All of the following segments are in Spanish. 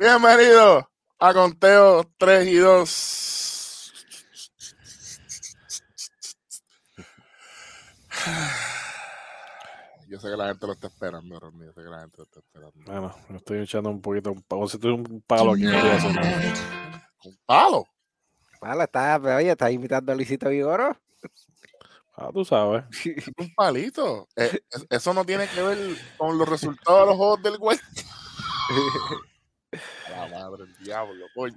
Bienvenido a Conteo 3 y 2. Yo sé que la gente lo está esperando, Ronnie. Yo sé que la gente lo está esperando. Bueno, me estoy echando un poquito, un palo, un palo aquí. ¿Un palo? Vale, está, oye, estás invitando a Luisito Vigoro. Ah, tú sabes. Un palito. Eh, eso no tiene que ver con los resultados de los juegos del güey. La madre del diablo, coño.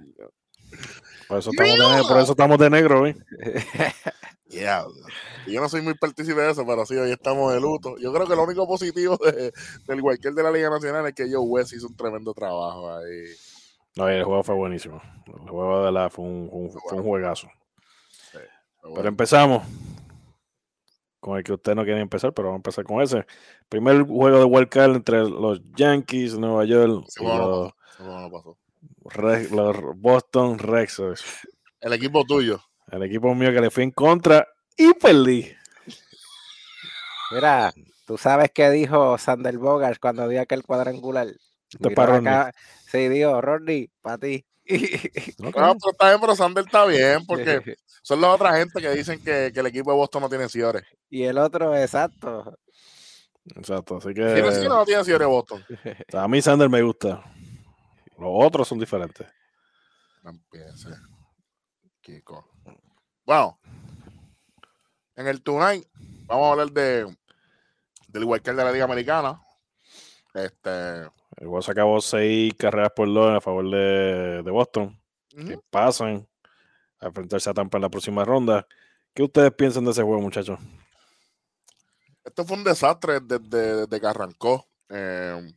Por eso estamos, de, por eso estamos de negro, ¿eh? Diablo. Yo no soy muy partícipe de eso, pero sí, hoy estamos de luto. Yo creo que lo único positivo de, del cualquier de la Liga Nacional es que Joe West hizo un tremendo trabajo ahí. No, el juego fue buenísimo. El juego de la fue un, un, fue un juegazo. Sí, bueno. Pero empezamos con el que usted no quiere empezar, pero vamos a empezar con ese. Primer juego de Wild Card entre los Yankees, Nueva York Sí, y bueno, los, no pasó. Re- los Boston Red Sox. El equipo tuyo. El equipo mío que le fui en contra y perdí. Mira, tú sabes qué dijo Sander Bogart cuando dio aquel cuadrangular. Esto es Miró para acá, Sí, dijo, Rodney, para ti. No, pero está bien, pero Sander está bien, porque son las otras gente que dicen que, que el equipo de Boston no tiene ciores. y el otro, exacto. Exacto, así ¿Tiene que o no tiene ciores Boston? a mí Sander me gusta. Los otros son diferentes. No empiece. Kiko. Bueno, en el Tonight vamos a hablar de del Wildcard de la Liga Americana. Este. El se acabó seis carreras por dos a favor de, de Boston. Que pasan a enfrentarse a Tampa en la próxima ronda. ¿Qué ustedes piensan de ese juego, muchachos? Esto fue un desastre desde, desde que arrancó. Eh,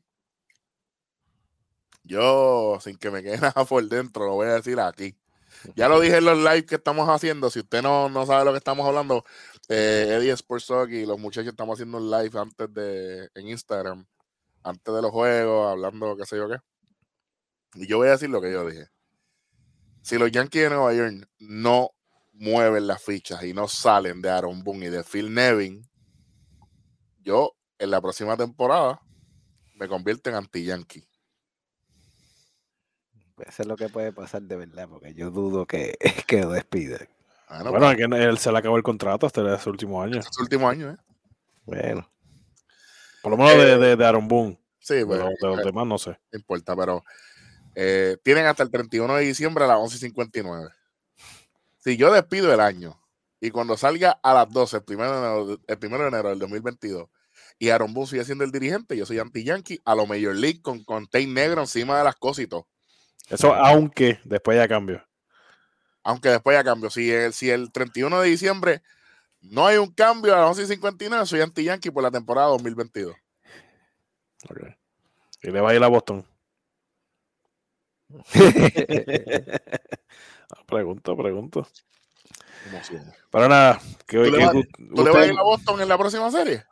yo, sin que me quede nada por dentro, lo voy a decir aquí. Ya lo dije en los live que estamos haciendo. Si usted no, no sabe lo que estamos hablando, eh, Eddie Sports Talk y los muchachos estamos haciendo un live antes de en Instagram, antes de los juegos, hablando qué sé yo qué. Y yo voy a decir lo que yo dije. Si los Yankees de Nueva York no mueven las fichas y no salen de Aaron Boone y de Phil Nevin, yo en la próxima temporada me convierto en anti-Yankee. Eso es lo que puede pasar de verdad, porque yo dudo que, que lo despidan. Bueno, bueno, pues, es que él se le acabó el contrato hasta ese último año. es su último año, ¿eh? Bueno, Por lo menos de, de, de Aaron Boone. Sí, pues, de los eh, demás no sé. no importa, pero eh, tienen hasta el 31 de diciembre a las 11.59. Si yo despido el año y cuando salga a las 12, el primero de enero, el primero de enero del 2022, y Aaron Boone sigue siendo el dirigente, yo soy anti-Yankee, a lo Major League con, con tape negro encima de las cosas y todo. Eso aunque después ya cambió. Aunque después ya cambio. Si el, si el 31 de diciembre no hay un cambio a las 11.59, soy anti-Yankee por la temporada 2022. Ok. Y le va a ir a Boston. Ah, Pregunto, pregunto. Pero nada, que hoy ¿Tú le que vas- u- ¿Tú le vas a ir a Boston en la próxima serie?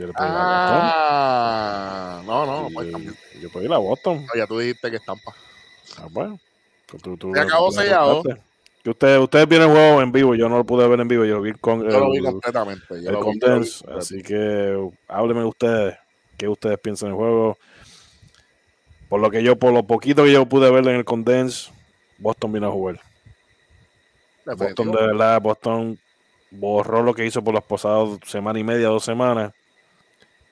Yo le puedo ir a Boston. Ah, no, no, no cambiar. Yo puedo ir a Boston. No, ya tú dijiste que estampa. Ah, bueno. Tú- tú- Se acabó sellado. Que ustedes, ustedes vieron el juego en vivo, yo no lo pude ver en vivo, yo lo vi con Yo lo vi el, completamente. Yo el lo vi- yo lo vi condense, completo. así que háblenme ustedes, qué ustedes piensan del juego. Por lo que yo, por lo poquito que yo pude ver en el condense, Boston vino a jugar. Boston de verdad, Boston borró lo que hizo por las pasadas semana y media, dos semanas.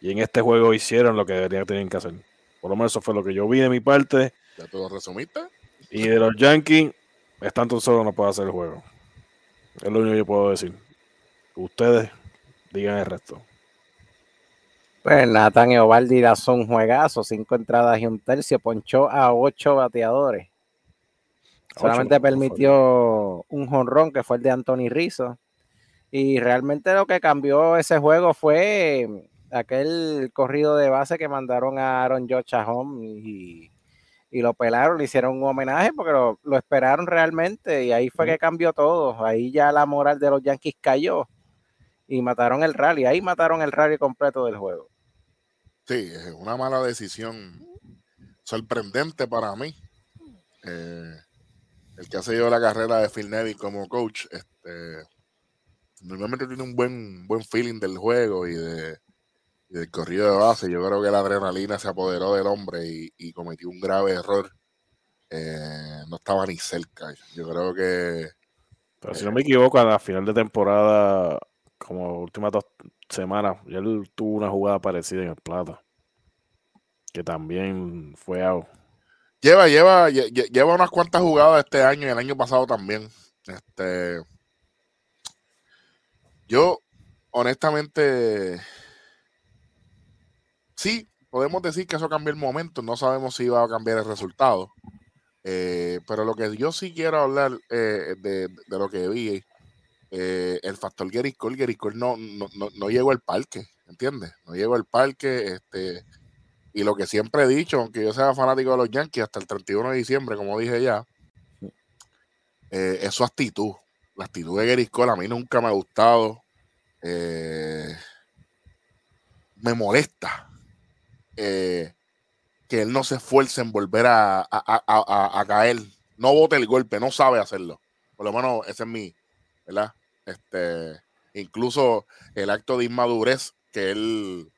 Y en este juego hicieron lo que deberían tener que hacer. Por lo menos eso fue lo que yo vi de mi parte. ¿Ya tú lo resumiste? Y de los Yankees, están tan solo no puedo hacer el juego. Es lo único que yo puedo decir. Ustedes digan el resto. Pues Nathan Eovaldi lanzó un juegazo, cinco entradas y un tercio, ponchó a ocho bateadores. Solamente Ocho, permitió un jonrón que fue el de Anthony Rizzo. Y realmente lo que cambió ese juego fue aquel corrido de base que mandaron a Aaron George a home y, y lo pelaron, le hicieron un homenaje porque lo, lo esperaron realmente y ahí fue que cambió todo. Ahí ya la moral de los Yankees cayó y mataron el rally. Ahí mataron el rally completo del juego. Sí, es una mala decisión sorprendente para mí. Eh, el que ha seguido la carrera de Phil Neville como coach, este, normalmente tiene un buen, buen feeling del juego y de, y del corrido de base. Yo creo que la adrenalina se apoderó del hombre y, cometió un grave error. Eh, no estaba ni cerca. Yo creo que. Pero si no me equivoco, a la final de temporada, como últimas dos semanas, ya él tuvo una jugada parecida en el plata. Que también fue algo. Lleva, lleva, lleva unas cuantas jugadas este año y el año pasado también. Este. Yo, honestamente, sí, podemos decir que eso cambió el momento. No sabemos si va a cambiar el resultado. Eh, pero lo que yo sí quiero hablar eh, de, lo que vi, eh, el factor Gary Cole, Cole no, no, no, llegó al parque, ¿entiendes? No llegó al parque, este, y lo que siempre he dicho, aunque yo sea fanático de los Yankees hasta el 31 de diciembre, como dije ya, es su actitud. La actitud de Gary a mí nunca me ha gustado. me molesta que él no se esfuerce en volver a, caer. No bote el golpe, no sabe hacerlo. Por lo menos ese es mi, ¿verdad? Este, incluso el acto de inmadurez que él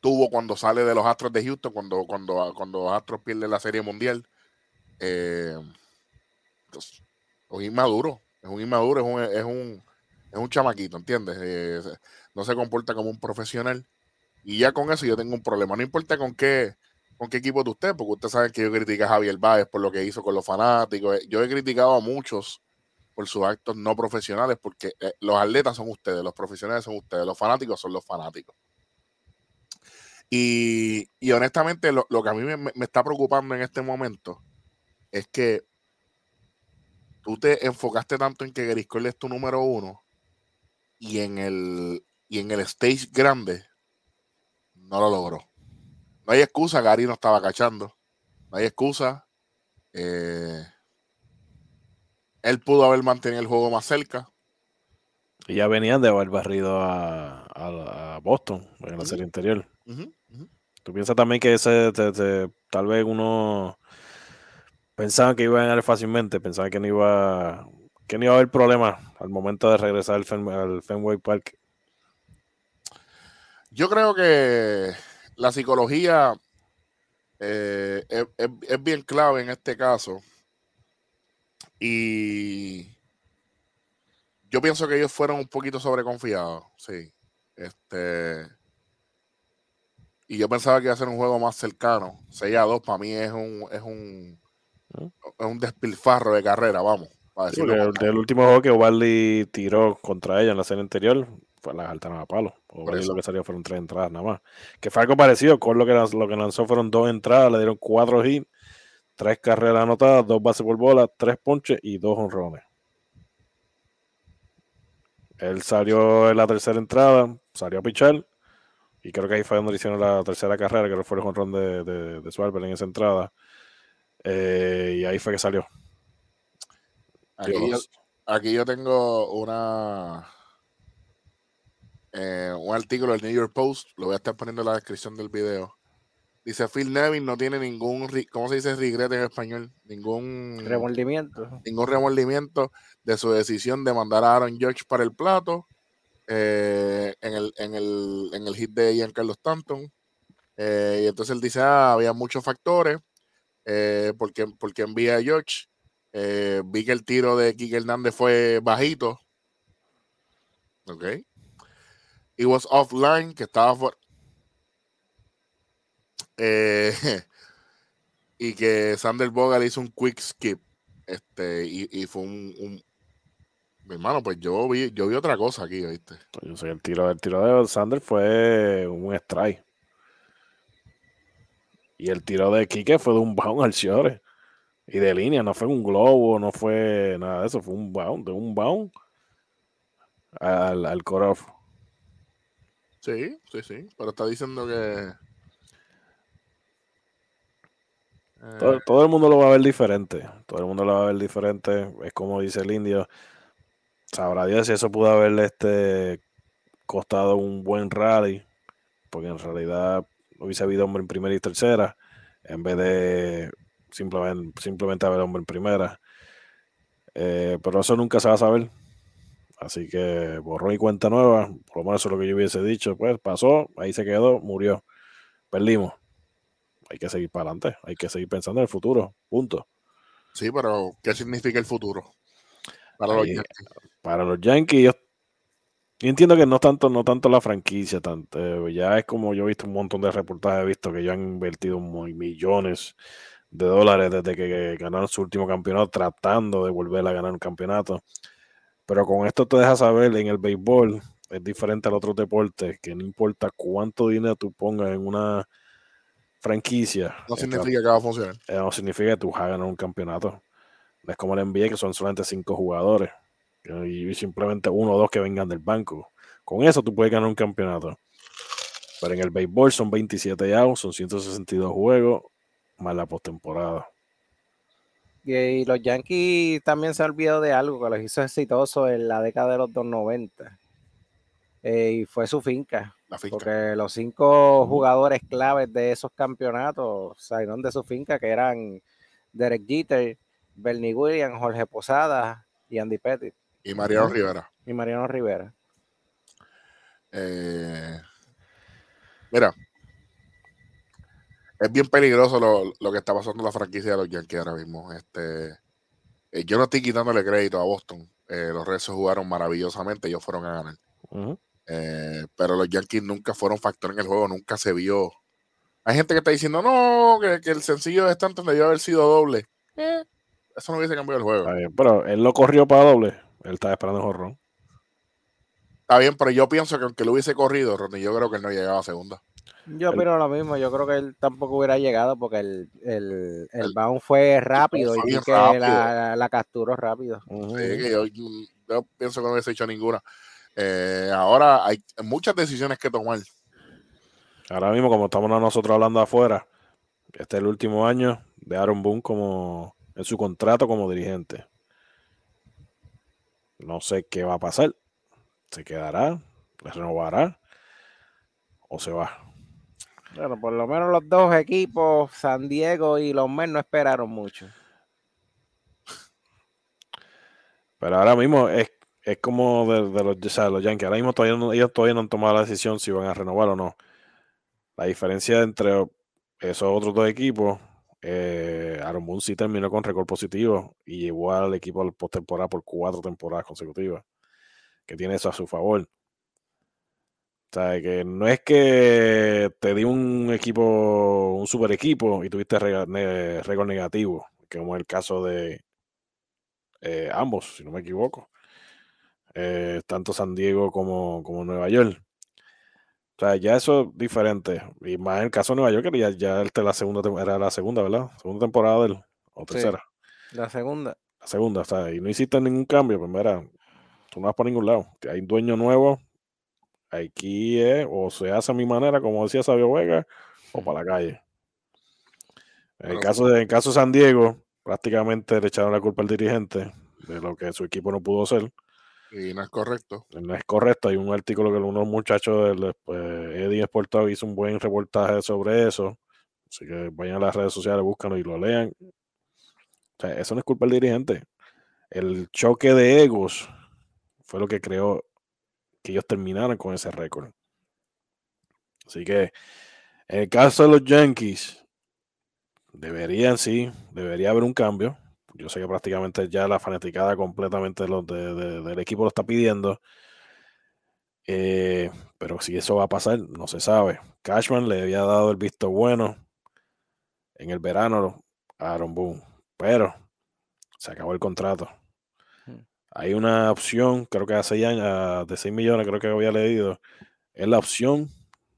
tuvo cuando sale de los Astros de Houston, cuando, cuando, cuando Astros pierden la Serie Mundial. Eh, es un inmaduro, es un inmaduro, es un, es un, es un chamaquito, ¿entiendes? Eh, no se comporta como un profesional. Y ya con eso yo tengo un problema. No importa con qué, con qué equipo de usted, porque usted sabe que yo critico a Javier Báez por lo que hizo con los fanáticos. Yo he criticado a muchos por sus actos no profesionales, porque eh, los atletas son ustedes, los profesionales son ustedes, los fanáticos son los fanáticos. Y, honestamente, lo, que a mí me, está preocupando en este momento es que tú te enfocaste tanto en que Griscoll es tu número uno y en el, y en el stage grande no lo logró. No hay excusa, Gary no estaba cachando. No hay excusa. Eh, él pudo haber mantenido el juego más cerca. Y ya venían de haber barrido a, Boston en la serie interior. Tú piensas también que ese, tal vez uno pensaba que iba a ganar fácilmente, pensaba que no iba, que no iba a haber problema al momento de regresar al Fenway Park yo creo que la psicología eh, es, bien clave en este caso. Y yo pienso que ellos fueron un poquito sobreconfiados, sí. Este. Y yo pensaba que iba a ser un juego más cercano. 6 a 2 para mí es un, es un, es un despilfarro de carrera, vamos. el, último juego que Ovaldi tiró contra ella en la serie anterior las altas a palo. O lo que salió fueron tres entradas nada más. Que fue algo parecido. Con lo que, lo que lanzó fueron dos entradas, le dieron cuatro hits, tres carreras anotadas, dos bases por bola, tres ponches y dos honrones. Él salió en la tercera entrada, salió a pichar. Y creo que ahí fue donde hicieron la tercera carrera, que fue el honrón de, de, de en esa entrada. Eh, y ahí fue que salió. aquí yo tengo una eh, un artículo del New York Post, lo voy a estar poniendo en la descripción del video. Dice Phil Nevin no tiene ningún, ¿cómo se dice regret en español? Ningún remordimiento. Ningún remordimiento de su decisión de mandar a Aaron George para el plato eh, en, el, en, el, en, el, hit de Giancarlo Stanton. Eh, y entonces él dice, ah, había muchos factores porque, porque envía a George. vi que el tiro de Kike Hernández fue bajito. Ok He was offline, que estaba fuera. Eh, y que Sander Bogal hizo un quick skip. Este, y, fue un, Mi hermano, pues yo vi, yo vi otra cosa aquí, ¿viste? Pues yo sé, el tiro, el tiro de Sander fue un strike. Y el tiro de Kike fue de un bound al Shore. Y de línea, no fue un globo, no fue nada de eso, fue un bound, de un bound al, al Sí, sí, sí. Pero está diciendo que. Eh, todo, el mundo lo va a ver diferente. Todo el mundo lo va a ver diferente. Es como dice el indio. Sabrá Dios si eso pudo haberle este, costado un buen rally. Porque en realidad hubiese habido hombre en primera y tercera. En vez de simplemente, simplemente haber hombre en primera. Eh, pero eso nunca se va a saber Así que borró y cuenta nueva, por lo menos eso es lo que yo hubiese dicho, pues pasó, ahí se quedó, murió, perdimos. Hay que seguir para adelante, hay que seguir pensando en el futuro, punto. Sí, pero ¿qué significa el futuro? Para los Yankees. Para los Yankees, yo, entiendo que no tanto, no tanto la franquicia, tanto, eh, ya es como yo he visto un montón de reportajes, he visto que ya han invertido millones de dólares desde que ganaron su último campeonato, tratando de volver a ganar un campeonato. Pero con esto te deja saber, en el béisbol es diferente al otro deporte, que no importa cuánto dinero tú pongas en una franquicia. No significa que va a funcionar. Eh, no significa que tú vas a ganar un campeonato. No es como el NBA, que son solamente cinco jugadores. Y simplemente uno o dos que vengan del banco. Con eso tú puedes ganar un campeonato. Pero en el béisbol son 27 outs, son 162 juegos, más la postemporada. Y, los Yankees también se han olvidado de algo que los hizo exitosos en la década de los 290. Eh, y fue su finca, Porque los cinco jugadores claves de esos campeonatos salieron de su finca, que eran Derek Jeter, Bernie Williams, Jorge Posada y Andy Pettit. Y Mariano Rivera. Y Mariano Rivera. Eh, mira, es bien peligroso lo, que está pasando en la franquicia de los Yankees ahora mismo. Este, eh, yo no estoy quitándole crédito a Boston. Eh, los Reds jugaron maravillosamente, ellos fueron a ganar. Eh, pero los Yankees nunca fueron factor en el juego, nunca se vio. Hay gente que está diciendo, no, que, el sencillo de Stanton debió haber sido doble. eso no hubiese cambiado el juego. pero él lo corrió para doble. Él estaba esperando el jorrón. Está bien, pero yo pienso que aunque lo hubiese corrido, Ronnie, yo creo que él no llegaba a segunda. Yo opino lo mismo, yo creo que él tampoco hubiera llegado porque el, el, el, bound fue rápido y que La, la, capturó rápido. yo, pienso que no hubiese hecho ninguna. Eh, ahora hay muchas decisiones que tomar. Ahora mismo, como estamos nosotros hablando afuera, este es el último año de Aaron Boone como en su contrato como dirigente. No sé qué va a pasar. ¿Se quedará? ¿Le renovará? ¿O se va? Bueno, por lo menos los dos equipos, San Diego y los Mets, no esperaron mucho. Pero ahora mismo es, como de, los, los Yankees. Ahora mismo todavía no, ellos todavía no han tomado la decisión si van a renovar o no. La diferencia entre esos otros dos equipos, eh, Aaron Boone sí terminó con récord positivo y llevó al equipo al postemporada por cuatro temporadas consecutivas, que tiene eso a su favor. O sea, que no es que te di un equipo, un super equipo y tuviste récord negativo, como es el caso de eh, ambos, si no me equivoco. Eh, tanto San Diego como, como, Nueva York. O sea, ya eso es diferente. Y más en el caso de Nueva York, que ya, ya la segunda era la segunda, ¿verdad? Segunda temporada del, o tercera. la segunda. La segunda, o sea, y no hiciste ningún cambio, pues mira, tú no vas por ningún lado. Hay un dueño nuevo, Aquí es, o se hace a mi manera, como decía Sabio Vega, o para la calle. En el, caso de, en caso de San Diego, prácticamente le echaron la culpa al dirigente de lo que su equipo no pudo hacer. Y no es correcto. No es correcto. Hay un artículo que unos muchachos, de, pues, Eddie Sportado hizo un buen reportaje sobre eso. Así que vayan a las redes sociales, búscanlo y lo lean. O sea, eso no es culpa del dirigente. El choque de egos fue lo que creó que ellos terminaran con ese récord. Así que en el caso de los Yankees, deberían sí, debería haber un cambio. Yo sé que prácticamente ya la fanaticada completamente los del equipo lo está pidiendo. Eh, pero si eso va a pasar, no se sabe. Cashman le había dado el visto bueno en el verano a Aaron Boone, pero se acabó el contrato. Hay una opción, creo que hace años, de 6 millones, creo que había leído. Es la opción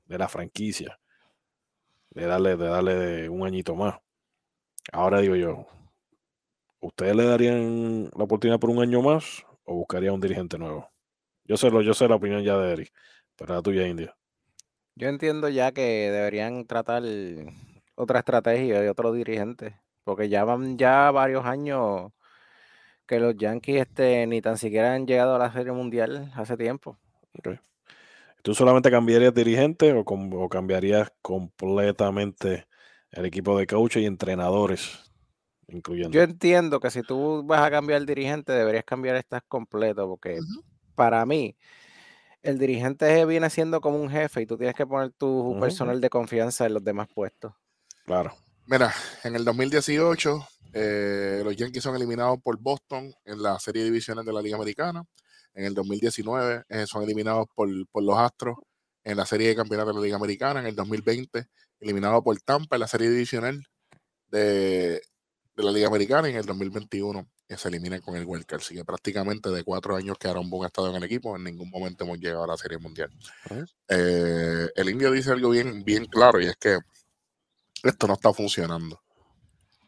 de la franquicia. De darle, de darle un añito más. Ahora digo yo, ¿ustedes le darían la oportunidad por un año más o buscarían un dirigente nuevo? Yo sé, lo, yo sé la opinión ya de Eric, pero la tuya, India. Yo entiendo ya que deberían tratar otra estrategia de otro dirigente, porque ya van ya varios años que los Yankees este, ni tan siquiera han llegado a la Serie Mundial hace tiempo. ¿Tú solamente cambiarías dirigente o, cambiarías completamente el equipo de coach y entrenadores, incluyendo? Yo entiendo que si tú vas a cambiar dirigente, deberías cambiar estas completo, porque para mí, el dirigente viene siendo como un jefe y tú tienes que poner tu personal de confianza en los demás puestos. Claro. Mira, en el 2018 eh, los Yankees son eliminados por Boston en la serie de divisiones de la Liga Americana. En el 2019 eh, son eliminados por, los Astros en la serie de campeonatos de la Liga Americana. En el 2020 eliminados por Tampa en la serie divisional de, de la Liga Americana. Y en el 2021 se eliminan con el Wildcard. Así que prácticamente de cuatro años que Aaron Boone ha estado en el equipo, en ningún momento hemos llegado a la Serie Mundial. Eh, el indio dice algo bien, bien claro y es que esto no está funcionando.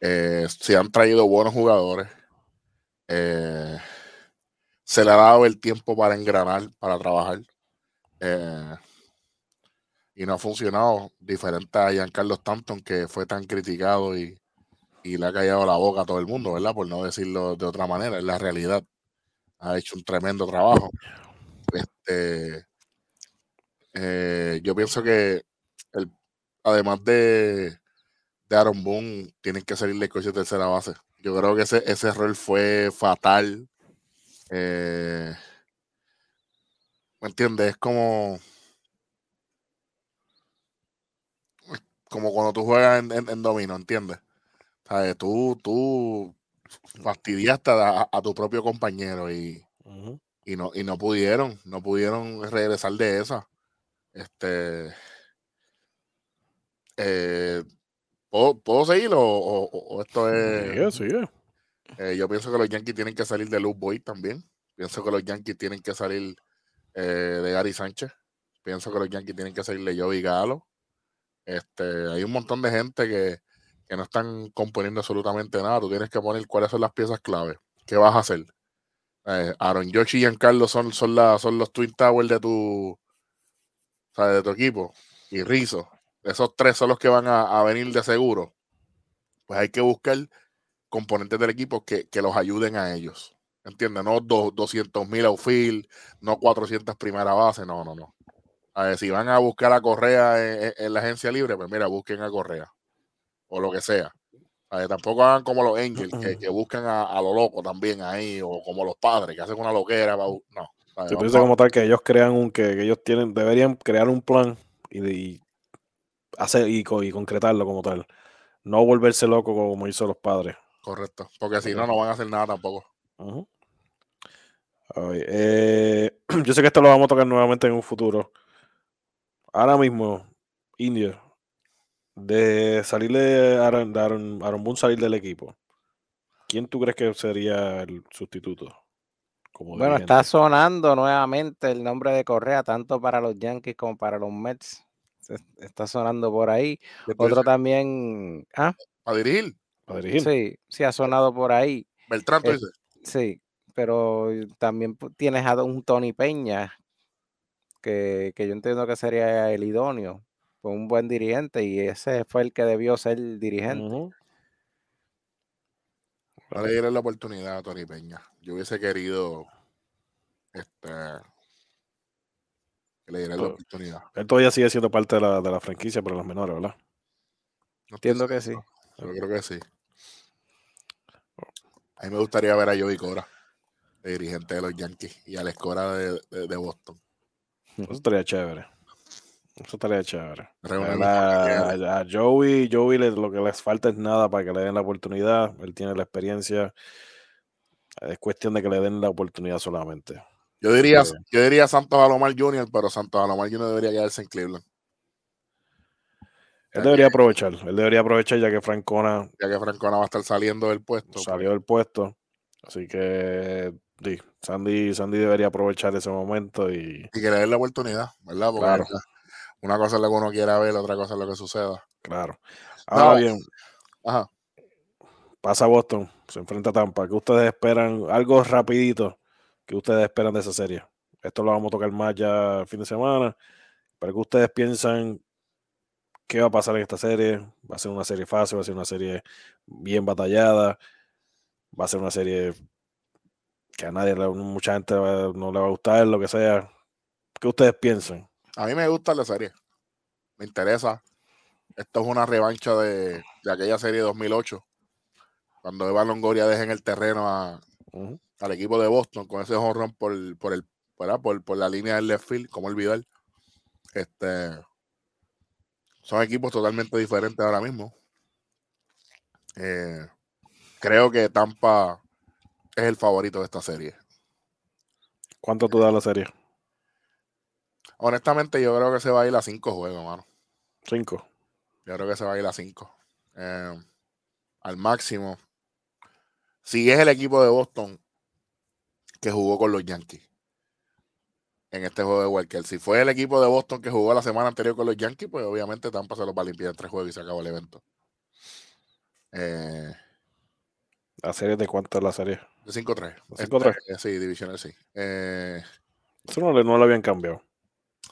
Eh, se han traído buenos jugadores. Eh, se le ha dado el tiempo para engranar, para trabajar. y no ha funcionado. Diferente a Giancarlo Stanton, que fue tan criticado y, y le ha callado la boca a todo el mundo, ¿verdad? Por no decirlo de otra manera, es la realidad. Ha hecho un tremendo trabajo. Este, eh, yo pienso que el, además de, de Aaron Boone, tienen que salirle coche de tercera base. Yo creo que ese, ese error fue fatal. Eh, ¿Me entiendes? Es como. Como cuando tú juegas en, en, en domino, ¿entiendes? Tú, tú fastidiaste a, tu propio compañero y, y, no, y no pudieron, no pudieron regresar de esa. Este, eh, ¿puedo, seguir o, esto es... Eh, yo pienso que los Yankees tienen que salir de Luke Boy también. Pienso que los Yankees tienen que salir eh, de Gary Sánchez. Pienso que los Yankees tienen que salir de Joey Galo. Este, hay un montón de gente que, que no están componiendo absolutamente nada. Tú tienes que poner cuáles son las piezas clave. ¿Qué vas a hacer? Eh, Aaron Yoshi y Giancarlo son, son, la, son los Twin Towers de tu, de tu equipo. Y Rizzo. Esos tres son los que van a, venir de seguro. Pues hay que buscar componentes del equipo que, los ayuden a ellos. ¿Entiendes? No 200 mil outfield, no 400 primera base, no, no, no. A ver, si van a buscar a Correa en la agencia libre, pues mira, busquen a Correa o lo que sea. tampoco hagan como los Angels, que, buscan a, lo loco también ahí, o como los padres, que hacen una loquera. No. Yo pienso como tal que ellos crean un, que, ellos tienen, deberían crear un plan y, hacer y, concretarlo como tal. No volverse loco como hizo los padres. Correcto, porque si no, no van a hacer nada tampoco. Eh, yo sé que esto lo vamos a tocar nuevamente en un futuro. Ahora mismo, India, de salir de Aaron, Boone salir del equipo, ¿quién tú crees que sería el sustituto? bueno, está sonando nuevamente el nombre de Correa, tanto para los Yankees como para los Mets. Está sonando por ahí. Otro también. ¿ah? ¿A dirigir? Sí, sí, ha sonado por ahí. Beltrán, tú eh, dices. Sí, pero también tienes a un Tony Peña, que, que yo entiendo que sería el idóneo un buen dirigente y ese fue el que debió ser dirigente. Uh -huh. la oportunidad a Tony Peña. Yo hubiese querido este, que le diera la oportunidad. Él todavía sigue siendo parte de la, de la franquicia para los menores, ¿verdad? Entiendo que sí. Yo creo que sí. A mí me gustaría ver a Joey Cora, el dirigente de los Yankees, y a la Cora de, de, de Boston. Eso estaría chévere. Eso estaría chévere. A, Joey, Joey lo que les falta es nada para que le den la oportunidad. Él tiene la experiencia. Es cuestión de que le den la oportunidad solamente. Yo diría, yo diría Santos Alomar Jr., pero Santos Alomar Jr. debería quedarse en Cleveland. Él debería aprovechar, él debería aprovechar ya que Francona. Ya que Francona va a estar saliendo del puesto. Pues. Salió del puesto. Así que sí, Sandy, Sandy debería aprovechar ese momento y. Y que le la oportunidad, ¿verdad? claro. Una cosa es lo que uno quiera ver, otra cosa es lo que suceda. Claro. Ahora bien, Ajá. pasa Boston, se enfrenta a Tampa. ¿Qué ustedes esperan? Algo rapidito que ustedes esperan de esa serie. Esto lo vamos a tocar más ya el fin de semana. Pero ¿qué ustedes piensan qué va a pasar en esta serie? ¿Va a ser una serie fácil? ¿Va a ser una serie bien batallada? ¿Va a ser una serie que a nadie, mucha gente no le va a gustar, lo que sea? ¿Qué ustedes piensan? A mí me gusta la serie. Me interesa. Esto es una revancha de, aquella serie de 2008. Cuando Eva Longoria deja en el terreno al equipo de Boston con ese honrón por, por, el, Por, por la línea del left field, como olvidar. Este, son equipos totalmente diferentes ahora mismo. Eh, creo que Tampa es el favorito de esta serie. ¿Cuánto tú das la serie? Honestamente, yo creo que se va a ir a cinco juegos, mano. Cinco. Yo creo que se va a ir a cinco. Eh, al máximo. Si es el equipo de Boston que jugó con los Yankees en este juego de Walker. Si fue el equipo de Boston que jugó la semana anterior con los Yankees, pues obviamente Tampa se los va a limpiar en tres juegos y se acabó el evento. Eh, ¿La serie de cuánto es la serie? De 5-3. 5-3. Este, sí, divisional, sí. Eh, Eso no, no lo habían cambiado.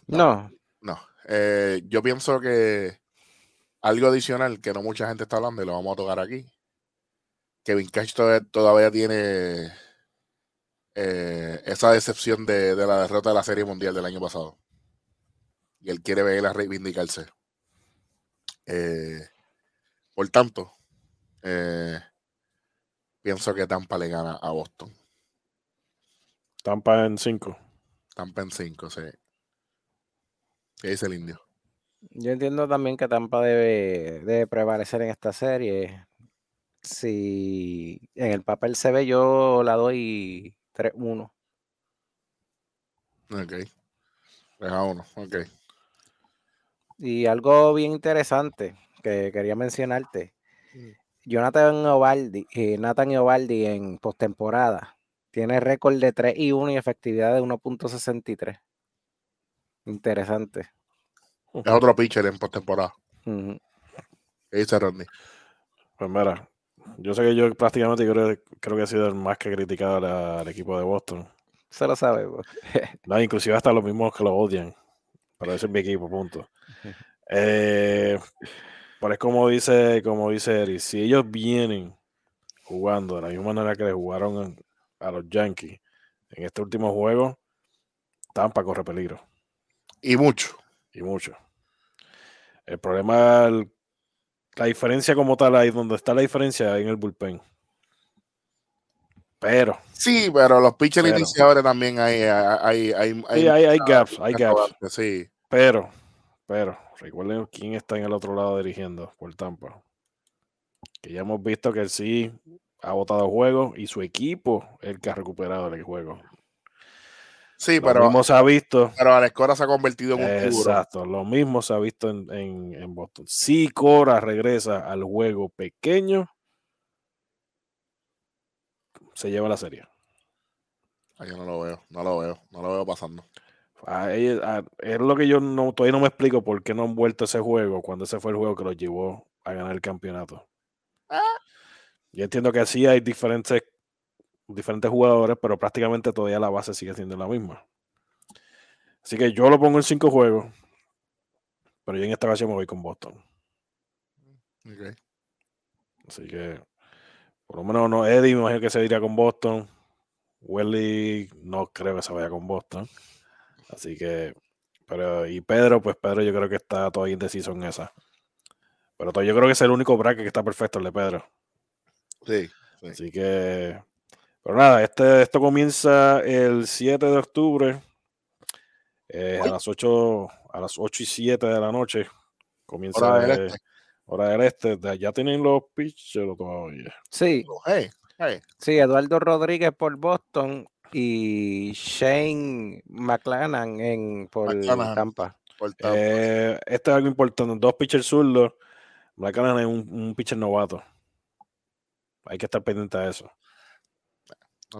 No. No. Eh, yo pienso que algo adicional que no mucha gente está hablando y lo vamos a tocar aquí. Kevin Cash todavía tiene eh, esa decepción de, la derrota de la Serie Mundial del año pasado. Y él quiere ver a reivindicarse. por tanto, pienso que Tampa le gana a Boston. Tampa en 5. Tampa en 5, sí. ¿Qué dice el indio? Yo entiendo también que Tampa debe, debe prevalecer en esta serie. Si en el papel se ve, yo la doy 3-1. Ok. 3 a 1, ok. Y algo bien interesante que quería mencionarte. Mm. Jonathan Ovaldi, eh, Nathan Ovaldi en postemporada tiene récord de 3 y 1 y efectividad de 1.63. Interesante. Es otro pitcher en postemporada. ¿Qué dice Rodney? Pues mira, yo sé que yo prácticamente creo, creo que he sido el más que criticado al, equipo de Boston. Se lo sabe. no, inclusive hasta los mismos que lo odian. Pero ese es mi equipo, punto. Eh, pero es como dice, como dice Eric, si ellos vienen jugando de la misma manera que le jugaron a los Yankees en este último juego, Tampa corre peligro. Y mucho. Y mucho. El problema, la diferencia como tal, ahí donde está la diferencia en el bullpen. Pero. Sí, pero los pitchers iniciadores también hay, hay, hay, hay, hay, gaps, hay gaps. Sí. Pero, pero, recuerden quién está en el otro lado dirigiendo por Tampa. Que ya hemos visto que él sí ha votado juegos y su equipo es el que ha recuperado el juego. Sí, lo pero. Mismo se ha visto. Pero Alex Cora se ha convertido en un Exacto, lo mismo se ha visto en, Boston. Si Cora regresa al juego pequeño, se lleva la serie. Ay, yo no lo veo, no lo veo, no lo veo pasando. es lo que yo no, todavía no me explico por qué no han vuelto ese juego cuando ese fue el juego que los llevó a ganar el campeonato. Ah. Yo entiendo que sí hay diferentes diferentes jugadores, pero prácticamente todavía la base sigue siendo la misma. Así que yo lo pongo en cinco juegos, pero yo en esta ocasión me voy con Boston. Así que, por lo menos no, Eddie me imagino que se diría con Boston. Welly no creo que se vaya con Boston. Así que, pero, y Pedro, pues Pedro yo creo que está todavía indeciso en esa. Pero yo creo que es el único bracket que está perfecto, el de Pedro. sí. Así que pero nada, este, esto comienza el 7 de octubre eh, a las 8 a las 8 y 7 de la noche. Comienza hora del este. Hora del este. Ya tienen los pitchers todavía. Sí. Sí, Eduardo Rodríguez por Boston y Shane McLennan en, por Tampa. Eh, este es algo importante. Dos pitchers zurdos. McLennan es un, un pitcher novato. Hay que estar pendiente de eso.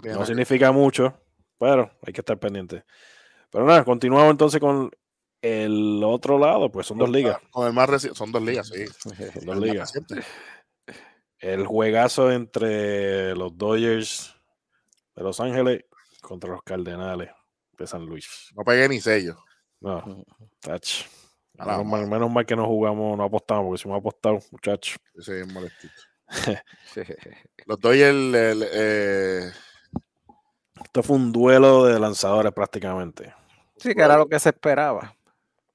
No, significa mucho, pero hay que estar pendiente. Pero nada, continuamos entonces con el otro lado, pues son dos ligas. Con el más son dos ligas, sí. dos ligas. El juegazo entre los Dodgers de Los Ángeles contra los Cardenales de San Luis. No pegué ni sello. No, touch. Menos mal, que no jugamos, no apostamos, porque si hemos apostado, muchachos. Sí, molestito. los Dodgers eh, esto fue un duelo de lanzadores prácticamente. Sí, que era lo que se esperaba.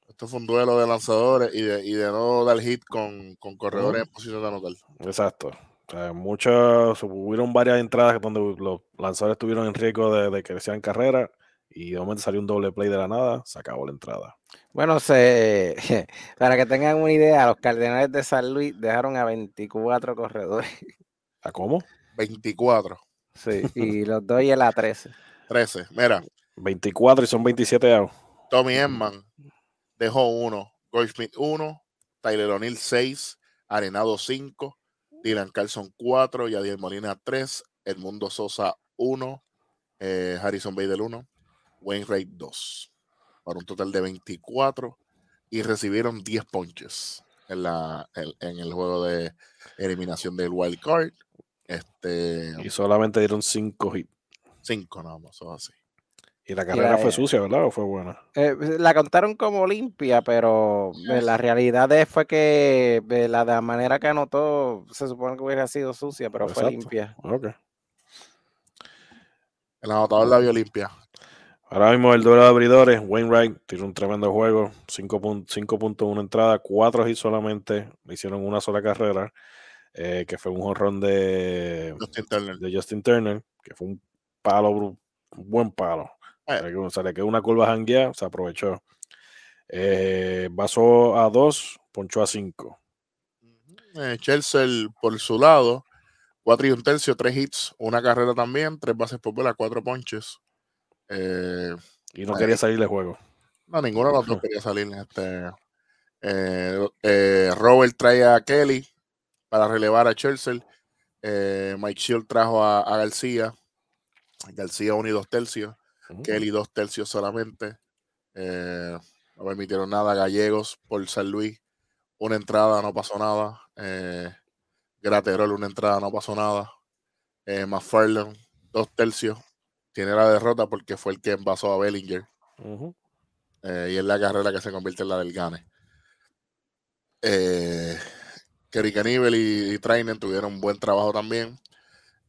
Esto fue un duelo de lanzadores y de, y de no dar hit con, corredores en posición de anotar. Exacto. O muchas, hubieron varias entradas donde los lanzadores estuvieron en riesgo de, que sean carrera y de momento salió un doble play de la nada, se acabó la entrada. Bueno, se, para que tengan una idea, los Cardenales de San Luis dejaron a 24 corredores. ¿A cómo? 24. Sí, y los Dodgers a 13. 13, mira. 24 y son 27 out. Tommy Emman dejó uno, Goldschmidt 1, Tyler O'Neill 6, Arenado 5, Dylan Carlson 4, Yadier Molina 3, Edmundo Sosa 1, eh, Harrison Bader 1, Wayne Wright 2, para un total de 24 y recibieron 10 ponches en, la, en, el juego de eliminación del wild card. Este, y solamente dieron 5 hits. 5 nada más, o así. Y la carrera fue sucia, ¿verdad? ¿O fue buena? Eh, la contaron como limpia, pero eh, la realidad es, fue que de la, de la, manera que anotó se supone que hubiera sido sucia, pero fue limpia. Ok. El anotador la vio limpia. Ahora mismo el duelo de abridores, Wainwright tiró un tremendo juego, 5.1 entrada, 4 hits solamente, le hicieron una sola carrera, eh, que fue un jorrón de de Justin Turner, que fue un palo, un buen palo. Eh. Se le quedó una curva janguea, se aprovechó. Eh, basó a 2, ponchó a 5. Eh, Chelsea por su lado, 4 y un tercio, 3 hits, una carrera también, 3 bases por bola, 4 ponches. Eh, y no quería salir de juego. No, ninguno de los dos quería salir. Este, Robert trae a Kelly para relevar a Chelsea. Mike Shield trajo a, a García. García 1 y 2 tercios. Kelly dos tercios solamente. Eh, no permitieron nada. Gallegos por San Luis, una entrada, no pasó nada. Eh, Graterol, una entrada, no pasó nada. Eh, dos tercios. Tiene la derrota porque fue el que envasó a Bellinger. Eh, y es la carrera que se convierte en la del Gane. Eh, Kerry Caníbal y, y Trainer tuvieron un buen trabajo también.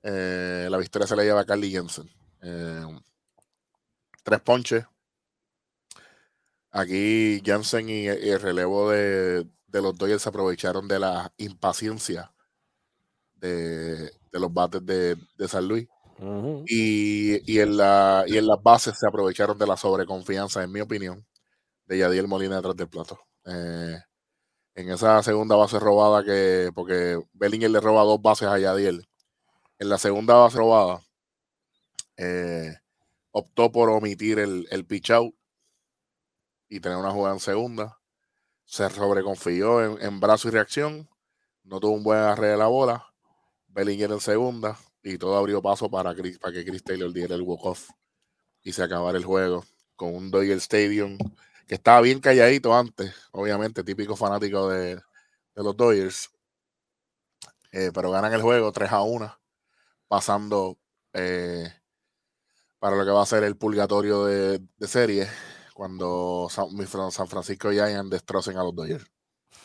la victoria se la lleva a Carly Jensen tres ponches. Aquí Jansen y, el relevo de, los Dodgers aprovecharon de la impaciencia de, los bates de, San Luis. y, en la, y en las bases se aprovecharon de la sobreconfianza, en mi opinión, de Yadiel Molina detrás del plato. Eh, en esa segunda base robada que, porque Bellinger le roba dos bases a Yadiel. En la segunda base robada, eh, optó por omitir el, el pitch out y tener una jugada en segunda. Se sobreconfió en, en brazo y reacción. No tuvo un buen agarre de la bola. Bellinger en segunda. Y todo abrió paso para, para que Chris Taylor diera el walk-off y se acabara el juego con un Dodger Stadium que estaba bien calladito antes, obviamente, típico fanático de, los Dodgers. Eh, pero ganan el juego 3 a 1, pasando eh, para lo que va a ser el purgatorio de, serie cuando San, Francisco Giants destrocen a los Dodgers.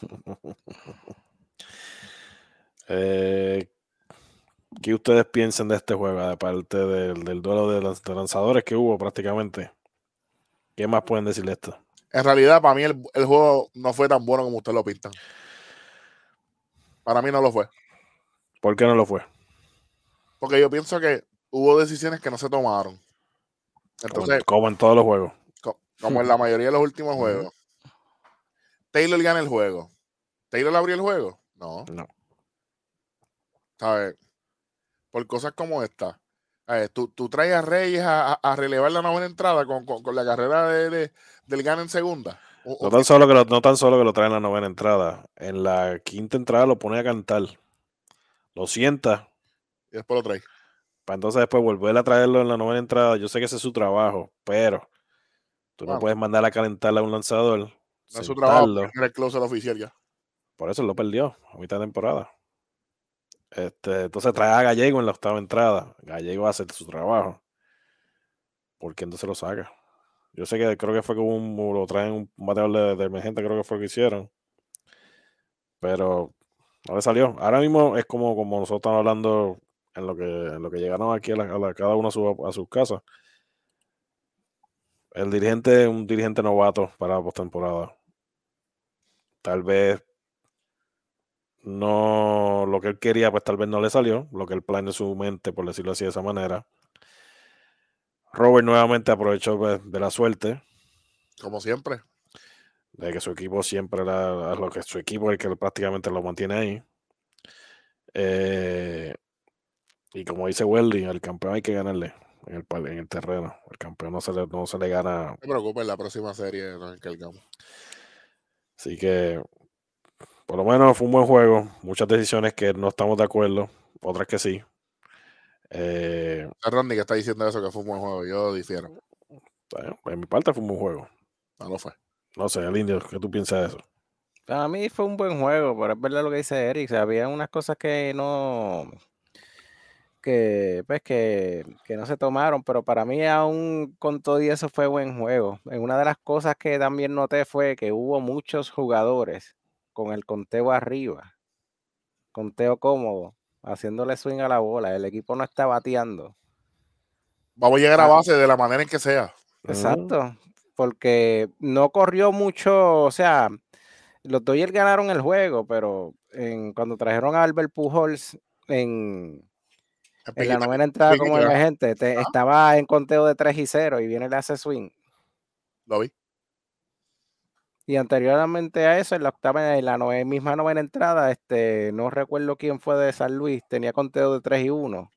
eh, ¿Qué ustedes piensan de este juego, aparte del, del duelo de, lanzadores que hubo prácticamente? ¿Qué más pueden decirle esto? En realidad, para mí el, el, juego no fue tan bueno como ustedes lo pintan. Para mí no lo fue. ¿Por qué no lo fue? Porque yo pienso que hubo decisiones que no se tomaron. Entonces, como, en todos los juegos. como en la mayoría de los últimos juegos. Taylor gana el juego. ¿Taylor abrió el juego? No. No. ¿Sabes? Por cosas como esta. Tú, tú, traes a Reyes a, relevar la novena entrada con, la carrera de, del gana en segunda. no, tan solo que lo, no tan solo que lo trae en la novena entrada. En la quinta entrada lo pone a cantar. Lo sienta. Y después lo trae para entonces después volver a traerlo en la novena entrada. Yo sé que ese es su trabajo, pero tú no puedes mandar a calentarle a un lanzador. No es su trabajo, el closer oficial ya. Por eso lo perdió a mitad de temporada. Este, entonces trae a Gallego en la octava entrada. Gallego hace su trabajo. ¿Por qué entonces lo saca? Yo sé que creo que fue como un, lo traen un bateador de, emergente, creo que fue lo que hicieron. Pero no le salió. Ahora mismo es como, como nosotros estamos hablando en lo que, en lo que llegaron aquí a, cada uno a, su, a sus casas. El dirigente, un dirigente novato para la postemporada. Tal vez no lo que él quería, pues tal vez no le salió, lo que él planeó en su mente, por decirlo así de esa manera. Robert nuevamente aprovechó pues, de la suerte. Como siempre. De que su equipo siempre era lo que su equipo es el que prácticamente lo mantiene ahí. Eh, y como dice Welly, al campeón hay que ganarle en el, en el terreno. El campeón no se le, no se le gana. No te preocupes, la próxima serie nos encargamos. Así que, por lo menos fue un buen juego. Muchas decisiones que no estamos de acuerdo, otras que sí. Eh, Ronnie que está diciendo eso, que fue un buen juego. Yo difiero. En mi parte fue un buen juego. No lo fue. No sé, el indio, ¿qué tú piensas de eso? Para mí fue un buen juego, pero es verdad lo que dice Eric. O había unas cosas que no. Que, pues, que, que, no se tomaron, pero para mí, aún con todo y eso, fue buen juego. Una de las cosas que también noté fue que hubo muchos jugadores con el conteo arriba, conteo cómodo, haciéndole swing a la bola. El equipo no está bateando. Vamos a llegar a ah. base de la manera en que sea. Exacto, porque no corrió mucho, o sea, los Dodgers ganaron el juego, pero en, cuando trajeron a Albert Pujols en, en la novena entrada como emergente, gente estaba en conteo de 3 y 0 y viene el hace swing. Lo vi. Y anteriormente a eso, en la octava, en la misma novena entrada, este, no recuerdo quién fue de San Luis, tenía conteo de 3 y 1.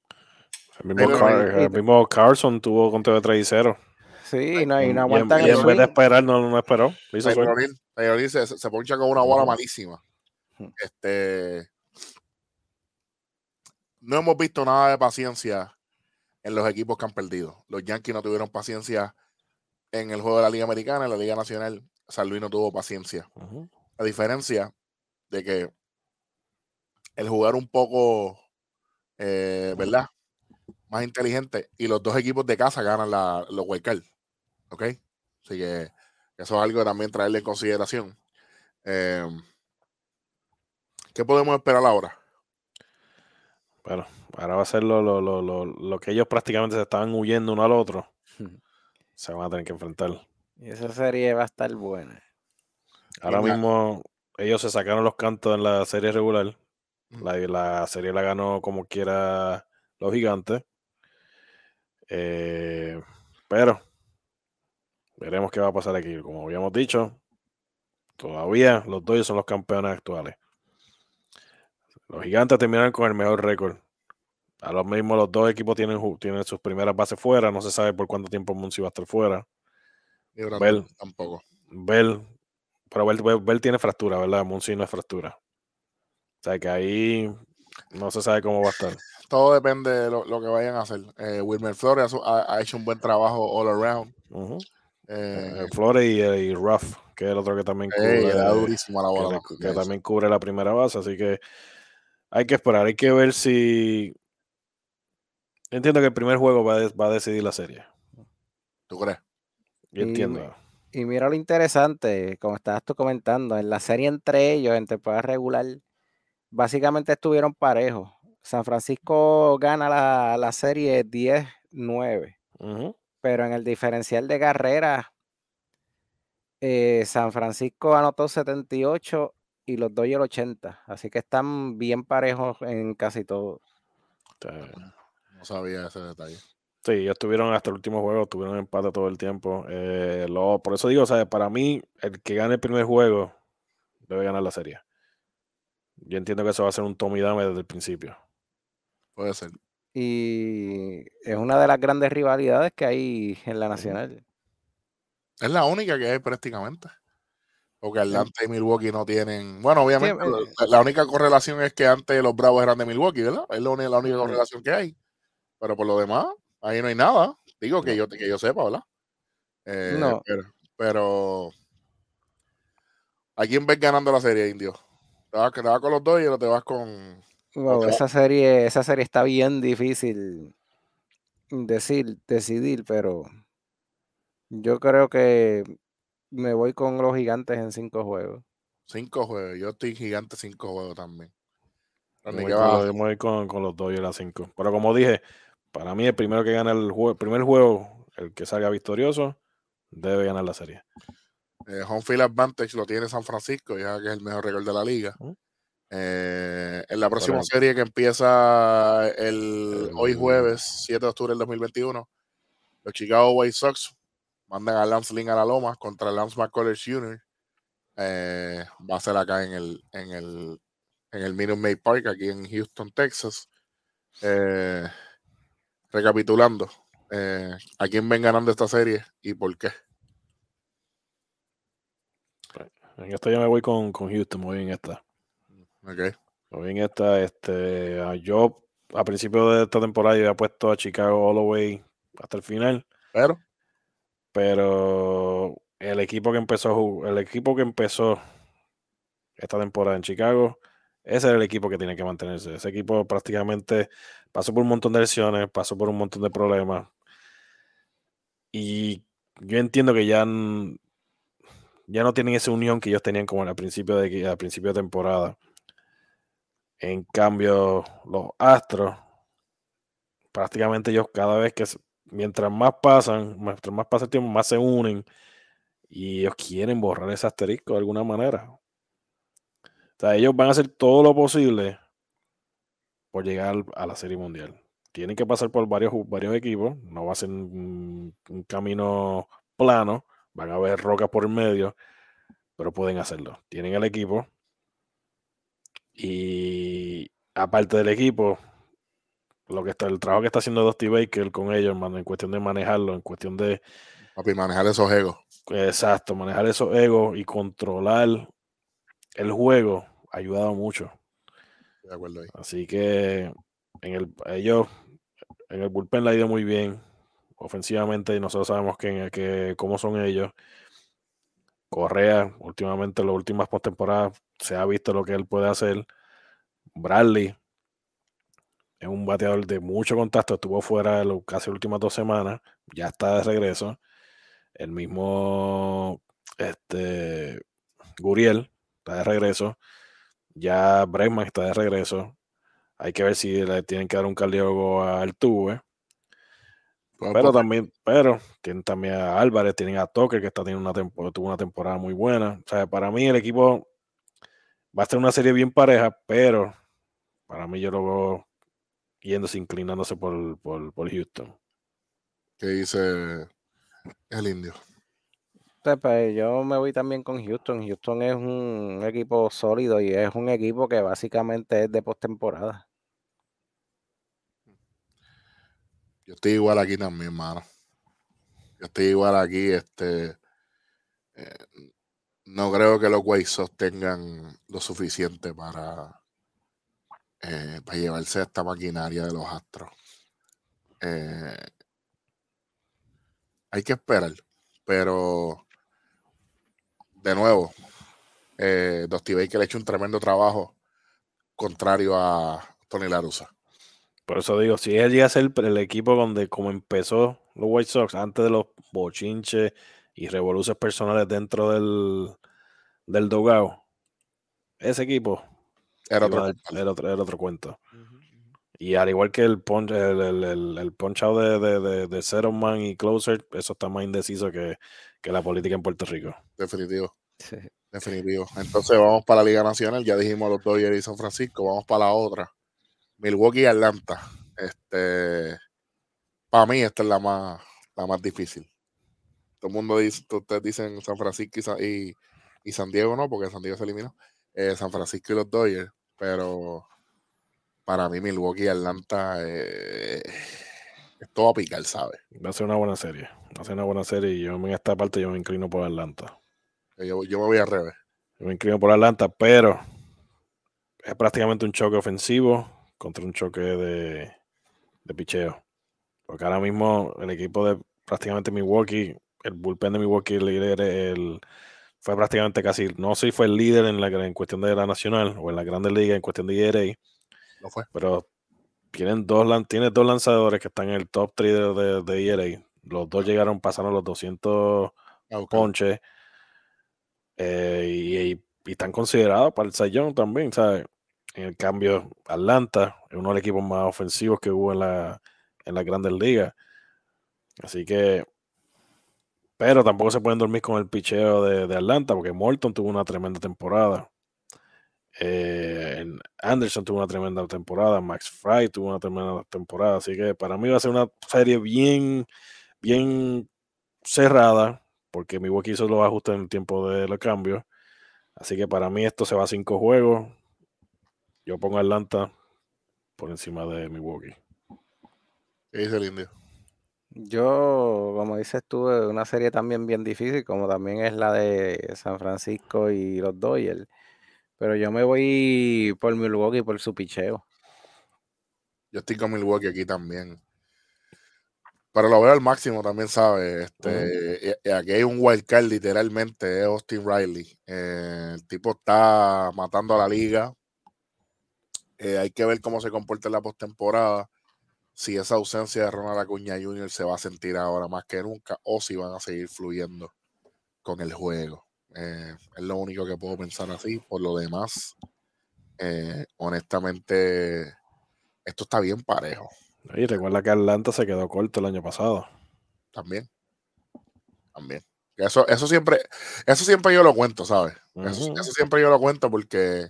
El mismo, Carson tuvo conteo de 3 y 0. Sí, no, y no aguantan y en, vez de esperar, no, no esperó. se, se poncha con una bola malísima. Este, no hemos visto nada de paciencia en los equipos que han perdido. Los Yankees no tuvieron paciencia en el juego de la Liga Americana, en la Liga Nacional. San Luis no tuvo paciencia. A diferencia de que el jugar un poco, eh, ¿verdad? Más inteligente y los dos equipos de casa ganan la, los wildcards. ¿Ok? Así que eso es algo que también traerle en consideración. Em, ¿Qué podemos esperar ahora? Bueno, ahora va a ser lo, lo, que ellos prácticamente se estaban huyendo uno al otro. Se van a tener que enfrentar. Y esa serie va a estar buena. Ahora mismo ellos se sacaron los cantos en la serie regular. La, la serie la ganó como quiera los gigantes. Eh, pero veremos qué va a pasar aquí. Como habíamos dicho, todavía los dos son los campeones actuales. Los gigantes terminaron con el mejor récord. A lo mismo, los dos equipos tienen, tienen sus primeras bases fuera. No se sabe por cuánto tiempo Muncy va a estar fuera. Bell, tampoco. Bell, pero Bell, tiene fractura, ¿verdad? Muncy no es fractura. O sea que ahí no se sabe cómo va a estar. Todo depende de lo, que vayan a hacer. Eh, Wilmer Flores ha, hecho un buen trabajo all around. Eh, eh, Flores y, Ruff, que es el otro que también cubre, la bola, que, también cubre la primera base. Así que hay que esperar, hay que ver si. Entiendo que el primer juego va, va a decidir la serie. ¿Tú crees? Entiendo. Y, mira lo interesante, como estabas tú comentando, en la serie entre ellos, en temporada regular, básicamente estuvieron parejos. San Francisco gana la, serie 10-9, pero en el diferencial de carrera, eh, San Francisco anotó 78 y los el 80, así que están bien parejos en casi todo. No sabía ese detalle. Sí, ellos estuvieron hasta el último juego, tuvieron empate todo el tiempo. Eh, por eso digo, o para mí, el que gane el primer juego debe ganar la serie. Yo entiendo que eso va a ser un Tommy Dame desde el principio. Puede ser. Y es una de las grandes rivalidades que hay en la Nacional. Es la única que hay prácticamente. Porque Atlanta y Milwaukee no tienen. Bueno, obviamente, eh, la, única correlación es que antes los Bravos eran de Milwaukee, ¿verdad? Es la única correlación que hay. Pero por lo demás, Ahí no hay nada. Digo que, yo, que yo sepa, ¿verdad? Eh, no. Pero, ¿a quién ves ganando la serie, Indio? ¿Te vas, con los dos y o te vas con.? esa serie, esa serie está bien difícil decir, decidir, pero yo creo que me voy con los gigantes en cinco juegos. Cinco juegos, yo estoy gigante cinco juegos también. Yo voy, con, con, los dos y las cinco. Pero como dije, para mí, el primero que gana el, juego, primer juego, el que salga victorioso, debe ganar la serie. Eh, home field advantage lo tiene San Francisco, ya que es el mejor récord de la liga. Eh, en la próxima serie que empieza el, hoy jueves, 7 de octubre del 2021, los Chicago White Sox mandan a Lance Lynn a la loma contra Lance McCullers Jr. Eh, va a ser acá en el, en el, en el Minute Maid Park, aquí en Houston, Texas. Eh, recapitulando, eh, ¿a quién ven ganando esta serie y por qué? En esta yo me voy con, con Houston, muy bien esta. Ok. Muy bien esta, este, yo a principio de esta temporada yo había puesto a Chicago Holloway hasta el final. Pero. Pero el equipo que empezó, el equipo que empezó esta temporada en Chicago, ese es el equipo que tiene que mantenerse. Ese equipo prácticamente pasó por un montón de lesiones, pasó por un montón de problemas. Y yo entiendo que ya, ya no tienen esa unión que ellos tenían como al principio de, al principio de temporada. En cambio, los Astros, prácticamente ellos cada vez que, mientras más pasan, mientras más pasa el tiempo, más se unen y ellos quieren borrar ese asterisco de alguna manera. Sea, ellos van a hacer todo lo posible por llegar a la Serie Mundial. Tienen que pasar por varios, varios equipos, no va a ser un, un camino plano, van a haber rocas por el medio, pero pueden hacerlo. Tienen el equipo, y aparte del equipo, lo que está, el trabajo que está haciendo Dusty Baker con ellos, hermano, en cuestión de manejarlo, en cuestión de. Papi, manejar esos egos. Exacto, manejar esos egos y controlar el juego ha ayudado mucho. De acuerdo ahí. Así que en el, ellos, en el bullpen le ha ido muy bien ofensivamente y nosotros sabemos que, que cómo son ellos. Correa, últimamente, las últimas postemporadas, se ha visto lo que él puede hacer. Bradley es un bateador de mucho contacto, estuvo fuera casi las últimas dos semanas, ya está de regreso. El mismo este, Guriel está de regreso. Ya Bregman está de regreso. Hay que ver si le tienen que dar un cardiólogo al tuve. Pero también, pero tienen también a Álvarez, tienen a Toque, que está teniendo una tuvo una temporada muy buena. O sea, para mí el equipo va a ser una serie bien pareja, pero para mí yo lo veo yéndose, inclinándose por, por, por Houston. ¿Qué dice el indio? Pues, yo me voy también con Houston. Houston es un equipo sólido y es un equipo que básicamente es de postemporada. Yo estoy igual aquí también, hermano. Yo estoy igual aquí, este. Eh, no creo que los Guaysos tengan lo suficiente para, eh, para llevarse a esta maquinaria de los Astros. Eh, hay que esperar, pero de nuevo, eh, Dusty Baker ha hecho un tremendo trabajo contrario a Tony Larusa. Por eso digo, si él llega a ser el equipo donde como empezó los White Sox antes de los bochinches y revoluciones personales dentro del, del dogao, ese equipo era otro, era otro, cuento. Y al igual que el, punch, el, el, el, punchado de, de, de, de Zero Man y Closer, eso está más indeciso que, que la política en Puerto Rico. Definitivo. Definitivo. Entonces vamos para la Liga Nacional. Ya dijimos los Dodgers y San Francisco. Vamos para la otra. Milwaukee y Atlanta. Este, para mí esta es la más, la más difícil. Todo el mundo dice, ustedes dicen San Francisco y, y, San Diego, no, porque San Diego se eliminó. Eh, San Francisco y los Dodgers, pero para mí Milwaukee y Atlanta eh, es todo a picar, ¿sabes? Va a ser una buena serie. Va a ser una buena serie y yo en esta parte yo me inclino por Atlanta. Yo, yo me voy al revés. Yo me inclino por Atlanta, pero es prácticamente un choque ofensivo contra un choque de, de picheo. Porque ahora mismo el equipo de prácticamente Milwaukee, el bullpen de Milwaukee el líder, el, fue prácticamente casi, no sé si fue el líder en, la, en cuestión de la nacional o en la Grande Liga en cuestión de ERA. No fue. Pero tienen dos, tiene dos lanzadores que están en el top 3 de, de, ERA. Los dos llegaron, pasaron los 200 ah, ponches. Eh, y, y, están considerados para el Sayón también, ¿sabes? En el cambio, Atlanta es uno de los equipos más ofensivos que hubo en la, en las grandes ligas. Así que, pero tampoco se pueden dormir con el picheo de, Atlanta, porque Morton tuvo una tremenda temporada. Eh, Anderson tuvo una tremenda temporada, Max Fry tuvo una tremenda temporada, así que para mí va a ser una serie bien, bien cerrada, porque Milwaukee hizo los ajustes en el tiempo de los cambios. Así que para mí esto se va a cinco juegos. Yo pongo Atlanta por encima de Milwaukee. ¿Qué dice el indio? Yo, como dices tú, una serie también bien difícil, como también es la de San Francisco y los Dodgers. Pero yo me voy por Milwaukee por su picheo. Yo estoy con Milwaukee aquí también. Pero lo veo al máximo también, ¿sabes? Este, Aquí hay un wildcard literalmente, es Austin Riley. Eh, el tipo está matando a la liga. Eh, hay que ver cómo se comporta en la postemporada. Si esa ausencia de Ronald Acuña Jr. se va a sentir ahora más que nunca o si van a seguir fluyendo con el juego. Eh, es lo único que puedo pensar así. Por lo demás, honestamente, esto está bien parejo. Y recuerda que Atlanta se quedó corto el año pasado. También. También. Eso, eso siempre, eso siempre yo lo cuento, ¿sabes? eso, siempre yo lo cuento porque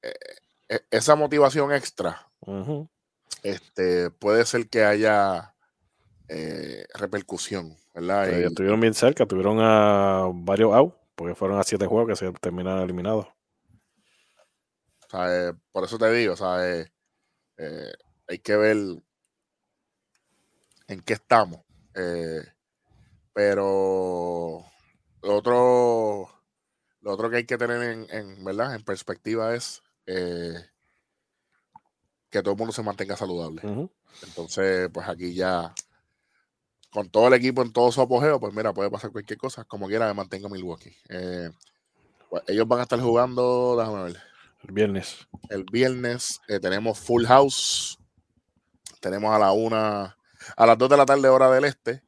eh, e, esa motivación extra este, puede ser que haya eh, repercusión, ¿verdad? estuvieron bien cerca, tuvieron a varios out, porque fueron a siete juegos que se terminaron eliminados. Por eso te digo, ¿sabes? Eh, hay que ver en qué estamos. Eh, pero lo otro, lo otro que hay que tener en, ¿verdad? en perspectiva es eh, que todo el mundo se mantenga saludable. Entonces, pues aquí ya, con todo el equipo en todo su apogeo, pues mira, puede pasar cualquier cosa. Como quiera, me mantengo Milwaukee. Eh, pues ellos van a estar jugando, déjame ver. El viernes. El viernes tenemos Full House. Tenemos a la una a las 2 de la tarde, hora del este,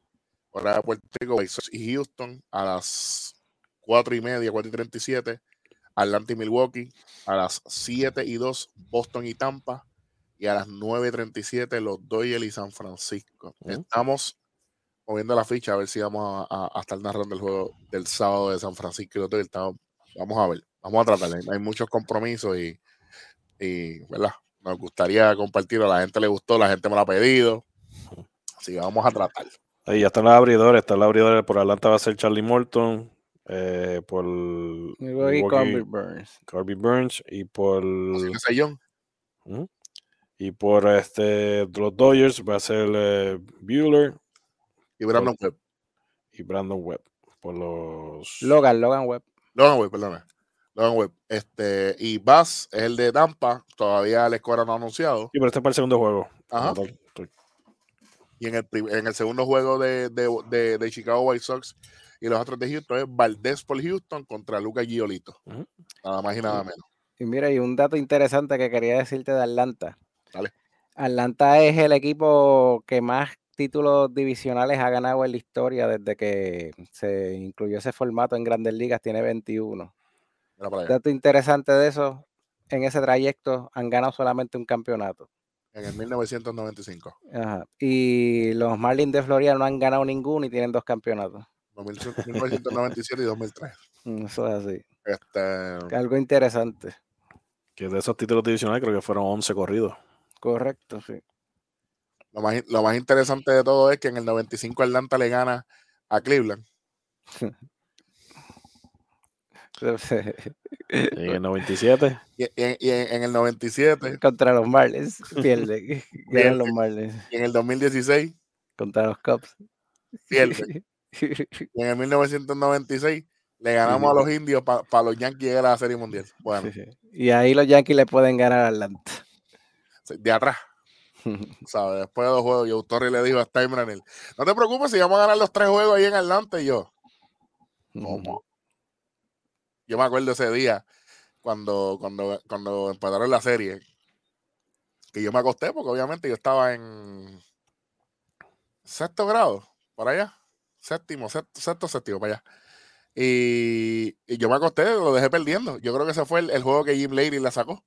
hora de Puerto Rico, y Houston, a las 4 y media, 4 y 37, Atlanta y Milwaukee, a las 7 y 2, Boston y Tampa, y a las 9 y 37, los Doyle y San Francisco. Estamos moviendo la ficha a ver si vamos a, estar narrando el juego del sábado de San Francisco y Doyle. vamos a ver, vamos a tratar. Hay, muchos compromisos y, y, ¿verdad? Nos gustaría compartirlo. A la gente le gustó, la gente me lo ha pedido. Así vamos a tratar. Ahí ya están los abridores. Está el abridor por Atlanta va a ser Charlie Morton. Eh, por Corby Burns. Corby Burns. Y por. Y por este los Dodgers va a ser eh, Bueller. Y Brandon Webb. Y Brandon Webb. Por los. Logan, Logan Webb. Logan Webb, perdón. Logan Webb. Este, y Bass es el de Tampa. Todavía la escuadra no ha anunciado. Y pero este es para el segundo juego. Ajá. Y en el, en el segundo juego de, de, de, Chicago White Sox y los otros de Houston es Valdés por Houston contra Lucas Giolito. Nada más y nada menos. Y mira, y un dato interesante que quería decirte de Atlanta. Atlanta es el equipo que más títulos divisionales ha ganado en la historia desde que se incluyó ese formato en Grandes Ligas, tiene 21. Dato interesante de eso, en ese trayecto han ganado solamente un campeonato en el 1995. Ajá. Y los Marlins de Florida no han ganado ninguno y tienen dos campeonatos. 1997 y 2003. Mm, eso es así. Este... Algo interesante. Que de esos títulos divisionales creo que fueron 11 corridos. Correcto, sí. Lo más, lo más interesante de todo es que en el 95 Atlanta le gana a Cleveland. en el 97. Y, en, el 97. Contra los Marlins. Pierde. los Marlins. Y en el 2016. Contra los Cubs. Pierde. y en el 1996 le ganamos a los indios para los Yankees llegar a la Serie Mundial. Bueno. Y ahí los Yankees le pueden ganar a Atlanta. De atrás. ¿Sabes? Después de dos juegos, yo Torre le dijo a Steinbrenner, no te preocupes si vamos a ganar los tres juegos ahí en Atlanta y yo. ¿Cómo? Yo me acuerdo ese día cuando, cuando, cuando empataron la serie, que yo me acosté porque obviamente yo estaba en sexto grado, por allá, séptimo, sexto, séptimo, para allá. Y, yo me acosté, lo dejé perdiendo. Yo creo que ese fue el, juego que Jim Lady la sacó.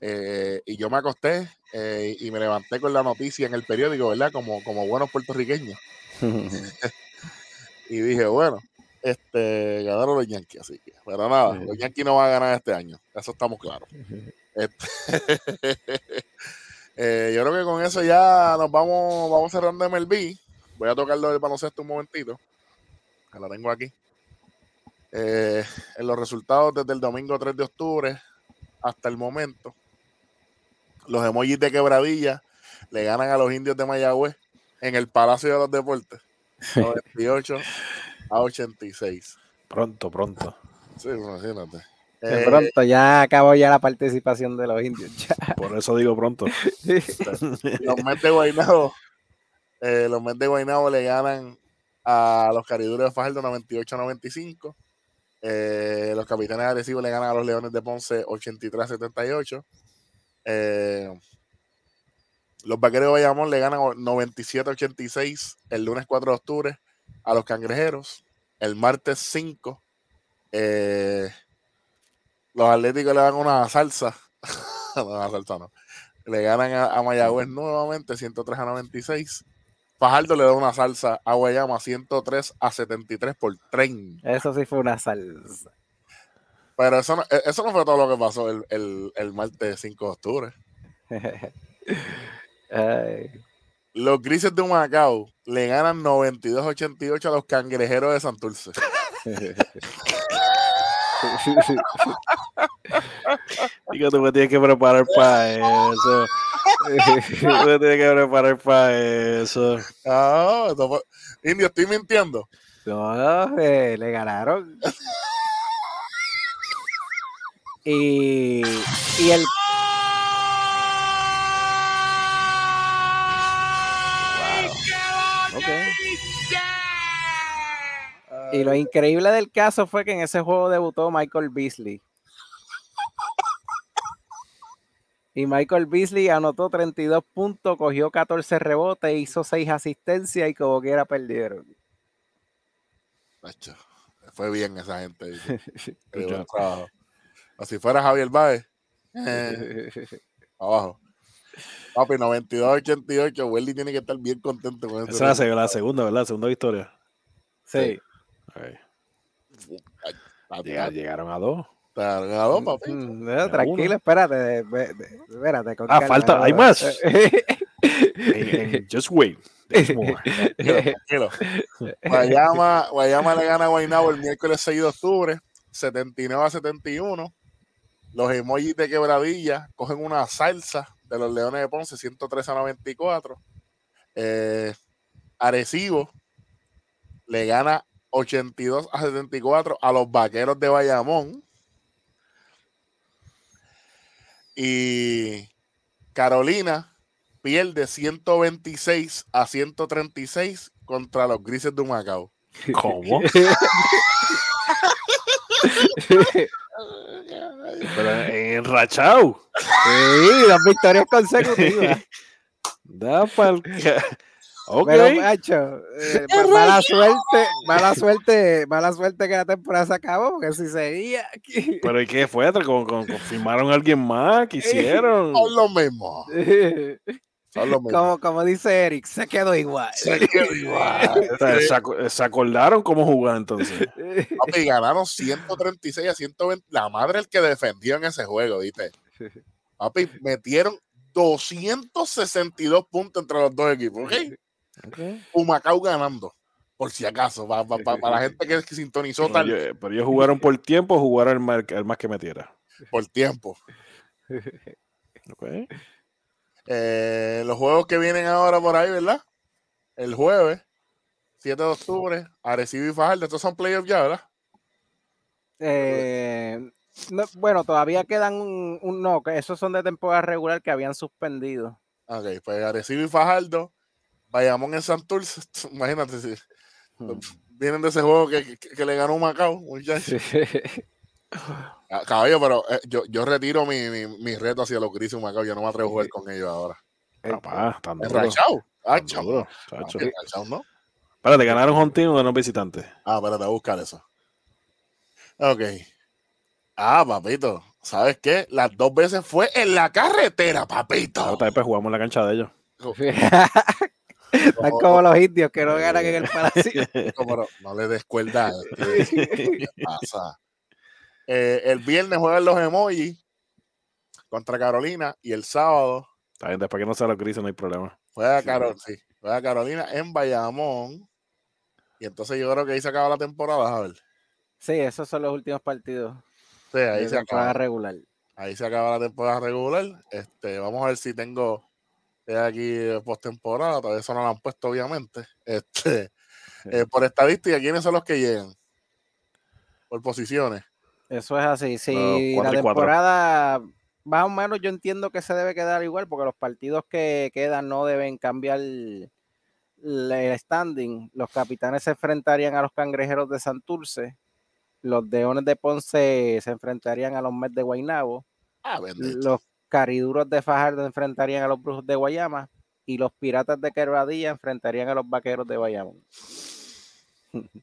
Eh, y yo me acosté eh, y me levanté con la noticia en el periódico, ¿verdad? Como, como buenos puertorriqueños. y dije, bueno, este, ganaron los Yankees, así que, pero nada, los Yankees no van a ganar este año, eso estamos claros. Este, eh, yo creo que con eso ya nos vamos, vamos cerrando MLB. voy a tocarlo del baloncesto un momentito. Que lo tengo aquí. Eh, en los resultados desde el domingo 3 de octubre hasta el momento, los emojis de quebradilla le ganan a los indios de Mayagüez en el Palacio de los Deportes. 98 a 86. Pronto, pronto. Sí, imagínate. De Eh, pronto ya acabó ya la participación de los indios. ya. Por eso digo pronto. los Mets de Guaynabo, eh, los Mets de Guaynabo le ganan a los Cariduros de Fajardo 98-95. Eh, los Capitanes de Arecibo le ganan a los Leones de Ponce 83-78. Eh, los Vaqueros de Bayamón le ganan 97-86 el lunes 4 de octubre a los Cangrejeros. El martes 5, eh, los Atléticos le dan una salsa. una salsa. Le ganan a, a Mayagüez nuevamente 103 a 96. Fajardo le da una salsa a Guayama 103 a 73 por 30. Eso sí fue una salsa. Pero eso no, e- eso no fue todo lo que pasó el, el, el martes 5 de octubre. Ay. Los Grises de Humacao le ganan 92-88 a los Cangrejeros de Santurce. Digo, tú me tienes que preparar para eso. Tú me tienes que preparar para eso. Fue- Indio, estoy mintiendo. No, eh, le ganaron. Y, y el. Wow. Y lo increíble del caso fue que en ese juego debutó Michael Beasley. Y Michael Beasley anotó 32 puntos, cogió 14 rebotes, hizo 6 asistencias y como quiera perdieron. Fue bien esa gente. Si fuera Javier Baez, eh, abajo. Papi, 92-88. Welly tiene que estar bien contento con Esa es la, seg- la segunda, ¿verdad? Segunda victoria. sí. Ok. Llega- llegaron a dos. Papi. Mm, no, tranquilo, espérate. espérate con Ah, calma, falta- hay más. Just wait. Tranquilo. Guayama, Guayama le gana a Guaynabo el miércoles 6 de octubre, 79 a 71. Los emojis de quebradilla cogen una salsa de los Leones de Ponce, 103 a 94. Eh, Arecibo le gana 82 a 74 a los Vaqueros de Bayamón. Y Carolina pierde 126 a 136 contra los Grises de Humacao. ¿Cómo? Pero enrachado. Sí, dos victorias consecutivas. Da pa'l Ok. Pero, macho, eh, ma- mala suerte, mala suerte, mala suerte que la temporada se acabó, porque si seguía aquí. Pero ¿y qué fue? ¿Con, con, confirmaron a alguien más? ¿Qué hicieron? Son los mismos. Son los mismos. como, como dice Eric, se quedó igual. Se quedó igual. ¿Se, aco- se acordaron cómo jugar entonces? Papi, ganaron 136 a 120. La madre el que defendió en ese juego, ¿viste? Papi, metieron 262 puntos entre los dos equipos, ¿ok? Humacao ganando, por si acaso, pa- pa- pa- para la gente que, que sintonizó Pero, tal ellos, pero ellos jugaron por tiempo o jugaron el más, el más que metiera. por tiempo. Ok. Eh, los juegos que vienen ahora por ahí, ¿verdad? El jueves, 7 de octubre, Arecibo y Fajardo, estos son playoffs ya, ¿verdad? Eh, no, bueno, todavía quedan un, un- no, que esos son de temporada regular que habían suspendido. Ok, pues Arecibo y Fajardo, Bayamón en Santurce, imagínate si Hmm. vienen de ese juego que, que- que le ganó Macao, muchachos. Ah, Caballo, pero eh, yo, yo retiro mi, mi, mi reto hacia los grises Macao, yo no me atrevo a jugar con ellos ahora. Papá, tan duro. ¿Enrachado? Ah, duro, Ah, chacho. enrachado, ¿no? Espérate, ¿ganaron home team o ganó visitante? Ah, espérate, a buscar eso. Ok. Ah, papito. ¿Sabes qué? Las dos veces fue en la carretera, papito. Ahora tal vez jugamos en la cancha de ellos. Están como los indios que no ganan en el palacio. No, pero no le des cuerda este. ¿Qué pasa? Eh, el viernes juegan los emojis contra Carolina y el sábado Está bien, después que no sea los grises no hay problema. juega Carol, sí. Juega Carolina en Bayamón. Y entonces yo creo que ahí se acaba la temporada, a ver. Sí, esos son los últimos partidos. Sí, ahí se acaba. regular. Ahí se acaba la temporada regular. Este, vamos a ver si tengo aquí postemporada. Todavía eso no lo han puesto, obviamente. Este, eh, por estadística, ¿quiénes son los que llegan? Por posiciones. Eso es así. Si la temporada, más o menos, yo entiendo que se debe quedar igual, porque los partidos que quedan no deben cambiar el, standing. Los capitanes se enfrentarían a los cangrejeros de Santurce. Los Deones de Ponce se enfrentarían a los Mets de Guaynabo. Ah, los Cariduros de Fajardo enfrentarían a los Brujos de Guayama. Y los Piratas de Quebradilla enfrentarían a los Vaqueros de Bayamón.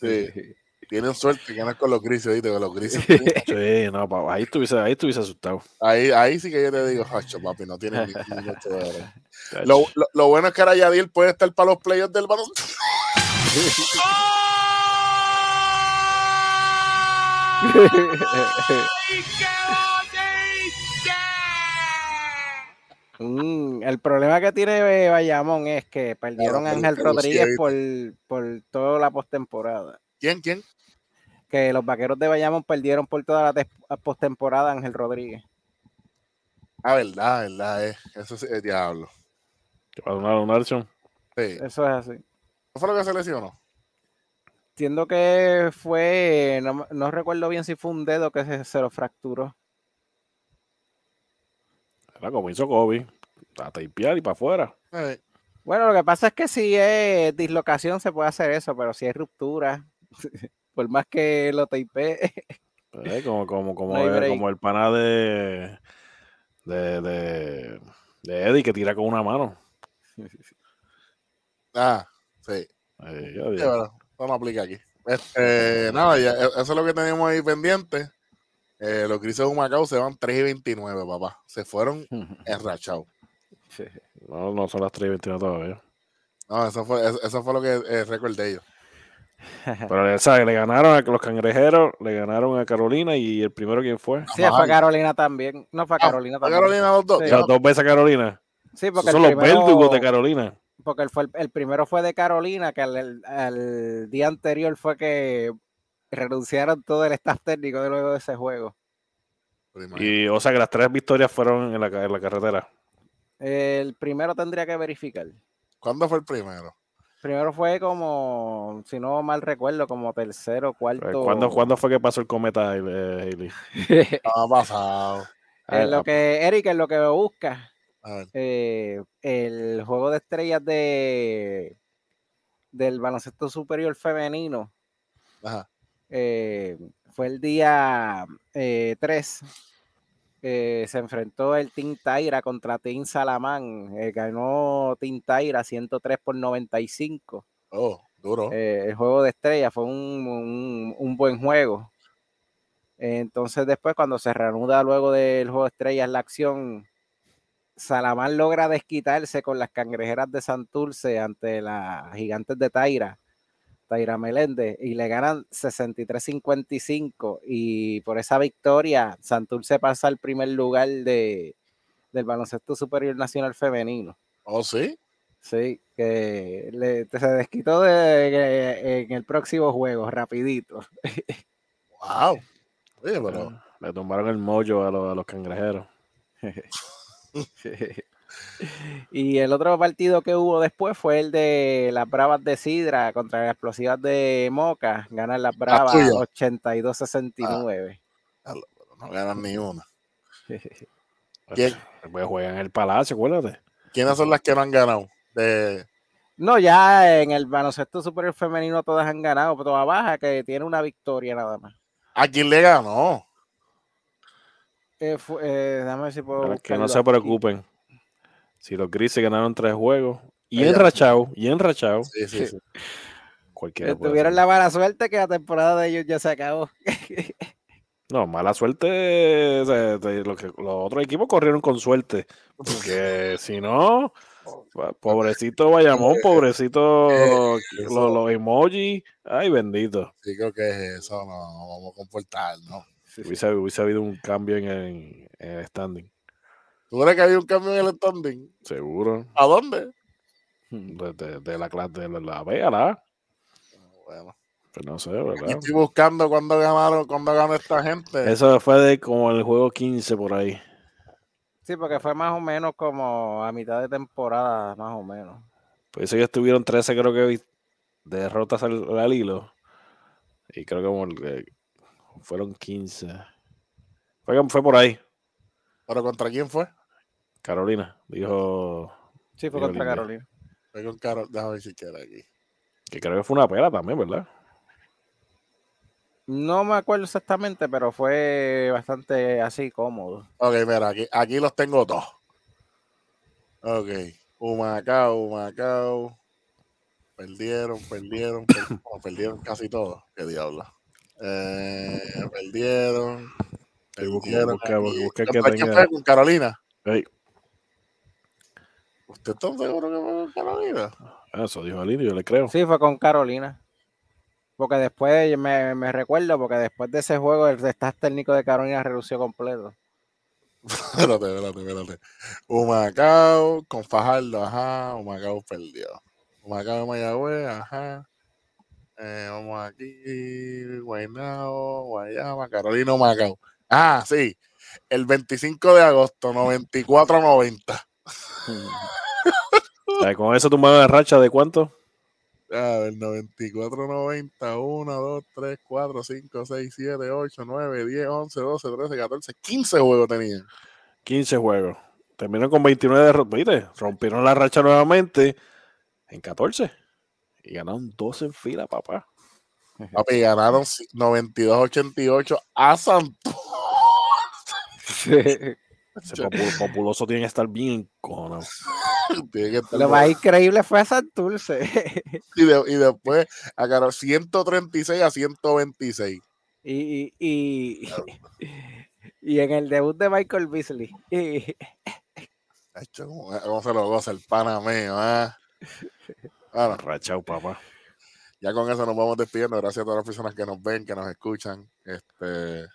sí. Tienen suerte que no es con los grises, ¿viste? Con los grises. sí, no, papá, ahí estuviese, ahí estuviese asustado. Ahí, ahí sí que yo te digo, hacho, papi, no tiene ningún lo, lo, lo, bueno es que ahora Yadiel puede estar para los playoffs del balón. Mm, el problema que tiene Bayamón es que perdieron a Ángel Rodríguez por, por toda la postemporada. ¿Quién? ¿Quién? Que los vaqueros de Bayamón perdieron por toda la postemporada a Ángel Rodríguez. Ah, verdad, verdad, eh. eso es el diablo. ¿Te va a donar una versión? Sí. Eso es así. ¿No fue lo que se lesionó? Entiendo que fue, no, recuerdo bien si fue un dedo que se, se lo fracturó. Era como hizo Kobe, a tapear y para afuera. Bueno, lo que pasa es que si es dislocación se puede hacer eso, pero si es ruptura, por más que lo tape. Pues, como, como, como, el, como el pana de, de, de, Eddie que tira con una mano. Ah, sí. no aplica aquí. Este, nada, ya, e, eso es lo que tenemos ahí pendiente. Eh, los grises de Humacao se van 3 y 29, papá. Se fueron enrachados. No, no son las 3 y 29 todavía. No, eso fue, eso, fue lo que eh, recordé ellos. Pero ¿sabes? le ganaron a los cangrejeros, le ganaron a Carolina y el primero quién fue. Sí, fue a Carolina también. No fue a ah, Carolina también. Carolina los dos. dos veces a Carolina. Sí, porque son los verdugos de Carolina. Porque el, fue, el, primero fue de Carolina, que el día anterior fue que renunciaron todo el staff técnico de luego de ese juego. Y, o sea, que las tres victorias fueron en la, carretera. El primero tendría que verificar. ¿Cuándo fue el primero? Primero fue como, si no mal recuerdo, como tercero, cuarto. ¿Cuándo, ¿cuándo fue que pasó el cometa, Hailey? ha pasado. En lo que, Eric, en lo que busca, eh, el juego de estrellas de del baloncesto superior femenino Ajá. Eh, fue el día 3. Eh, se enfrentó el Team Taira contra Team Salamán. Eh, ganó Team Taira 103 por 95. Oh, duro. el juego de estrella fue un, buen juego. Entonces después cuando se reanuda luego del juego de estrellas la acción, Salamán logra desquitarse con las cangrejeras de Santurce ante las gigantes de Taira Taira Meléndez y le ganan 63-55 y por esa victoria Santurce pasa al primer lugar de, del baloncesto superior nacional femenino. ¿Oh, sí? Sí, que se desquitó de, en el próximo juego, rapidito. ¡Wow! Le tomaron el mollo a, los, a los cangrejeros. Y el otro partido que hubo después fue el de las Bravas de Sidra contra las Explosivas de Moca. Ganan las Bravas 82-69. Ah, no ganan ni una. ¿Quién? Pues juegan en el Palacio, acuérdate. ¿Quiénes son las que no han ganado? No, ya en el baloncesto superior femenino todas han ganado, pero toda baja que tiene una victoria nada más. ¿A quién le ganó? Eh, eh, ver si puedo que no se preocupen. Si los grises ganaron tres juegos, y enrachado, y enrachado. Sí, sí, sí. Cualquiera Tuvieron la mala suerte que la temporada de ellos ya se acabó. No, mala suerte. los, otros equipos corrieron con suerte. Porque si no, pobrecito Bayamón, pobrecito los, emojis. Ay, bendito. Sí, creo que es eso. No, vamos a comportar, ¿no? hubiese, habido un cambio en el standing. ¿Tú crees que hay un cambio en el standing? Seguro. ¿A dónde? De, de, la clase de la B a la A. Bueno. Pues no sé, ¿verdad? Estoy buscando cuándo ganaron, cuándo ganó esta gente. Eso fue de como el juego 15 por ahí. Sí, porque fue más o menos como a mitad de temporada, más o menos. Pues ellos tuvieron 13, creo que, derrotas al, al hilo. Y creo que como, fueron 15. Fue, fue por ahí. ¿Pero contra quién fue? Carolina, dijo. Sí, fue contra Carolina. Fue con Carolina. Déjame ver si queda aquí. Que creo que fue una pela también, ¿verdad? No me acuerdo exactamente, pero fue bastante así cómodo. Ok, mira, aquí, aquí los tengo todos. Ok. Humacao, Humacao. Perdieron, perdieron, perdieron, perdieron casi todos. Qué diablo. Eh, perdieron. Perdieron. Busca, busca, que tenga... con Carolina? Hey. ¿Usted está seguro que fue con Carolina? Eso dijo Alini, yo le creo. Sí, fue con Carolina. Porque después, me, me recuerdo, porque después de ese juego, el staff técnico de Carolina redució completo. espérate, espérate, espérate. Humacao con Fajardo, ajá. Humacao perdió. Humacao Mayagüez, ajá. Eh, vamos aquí, Guaynabo, Guayama, Carolina, Humacao. Ah, sí. El 25 de agosto, 94-90. Con eso tu de racha de cuánto? A ver, 94, 90, 1, 2, 3, 4, 5, 6, 7, 8, 9, 10, 11, 12, 13, 14, 15 juegos tenían. 15 juegos. Terminaron con 29 derrotas. ¿Viste? Rompieron la racha nuevamente en 14. Y ganaron 12 en fila, papá. Papi, ganaron 92-88 a Santos. Ese populoso tiene que estar bien Lo más increíble fue a Santurce. y, y después agarró 136 a 126. Y, y, y, en el debut de Michael Beasley. ¿Cómo se lo goza el panameo? ¿eh? Bueno, Rachao, papá. Ya con eso nos vamos despidiendo. Gracias a todas las personas que nos ven, que nos escuchan. Este,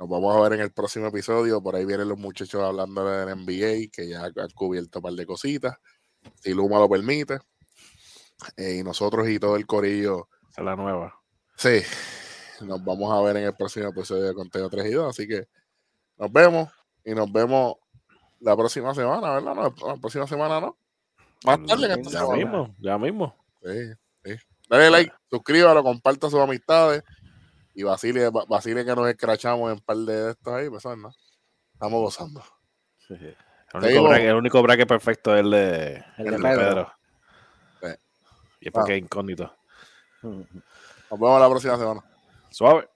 nos vamos a ver en el próximo episodio. Por ahí vienen los muchachos hablando del NBA, que ya han cubierto un par de cositas. Si Luma lo permite. Eh, y nosotros y todo el corillo. Es la nueva. Sí. Nos vamos a ver en el próximo episodio de Conteo 3 y 2. Así que nos vemos. Y nos vemos la próxima semana, ¿verdad? No, la próxima semana no. Más tarde en esta ya mismo, ya mismo. Sí, sí. Dale like, suscríbalo, comparta sus amistades. Y Basile, Basile que nos escrachamos en un par de estos ahí, pues no. Estamos gozando. El, único braque, el, único braque, perfecto es el de, el de Pedro. Y es porque ah. es incógnito. Nos vemos la próxima semana. Suave.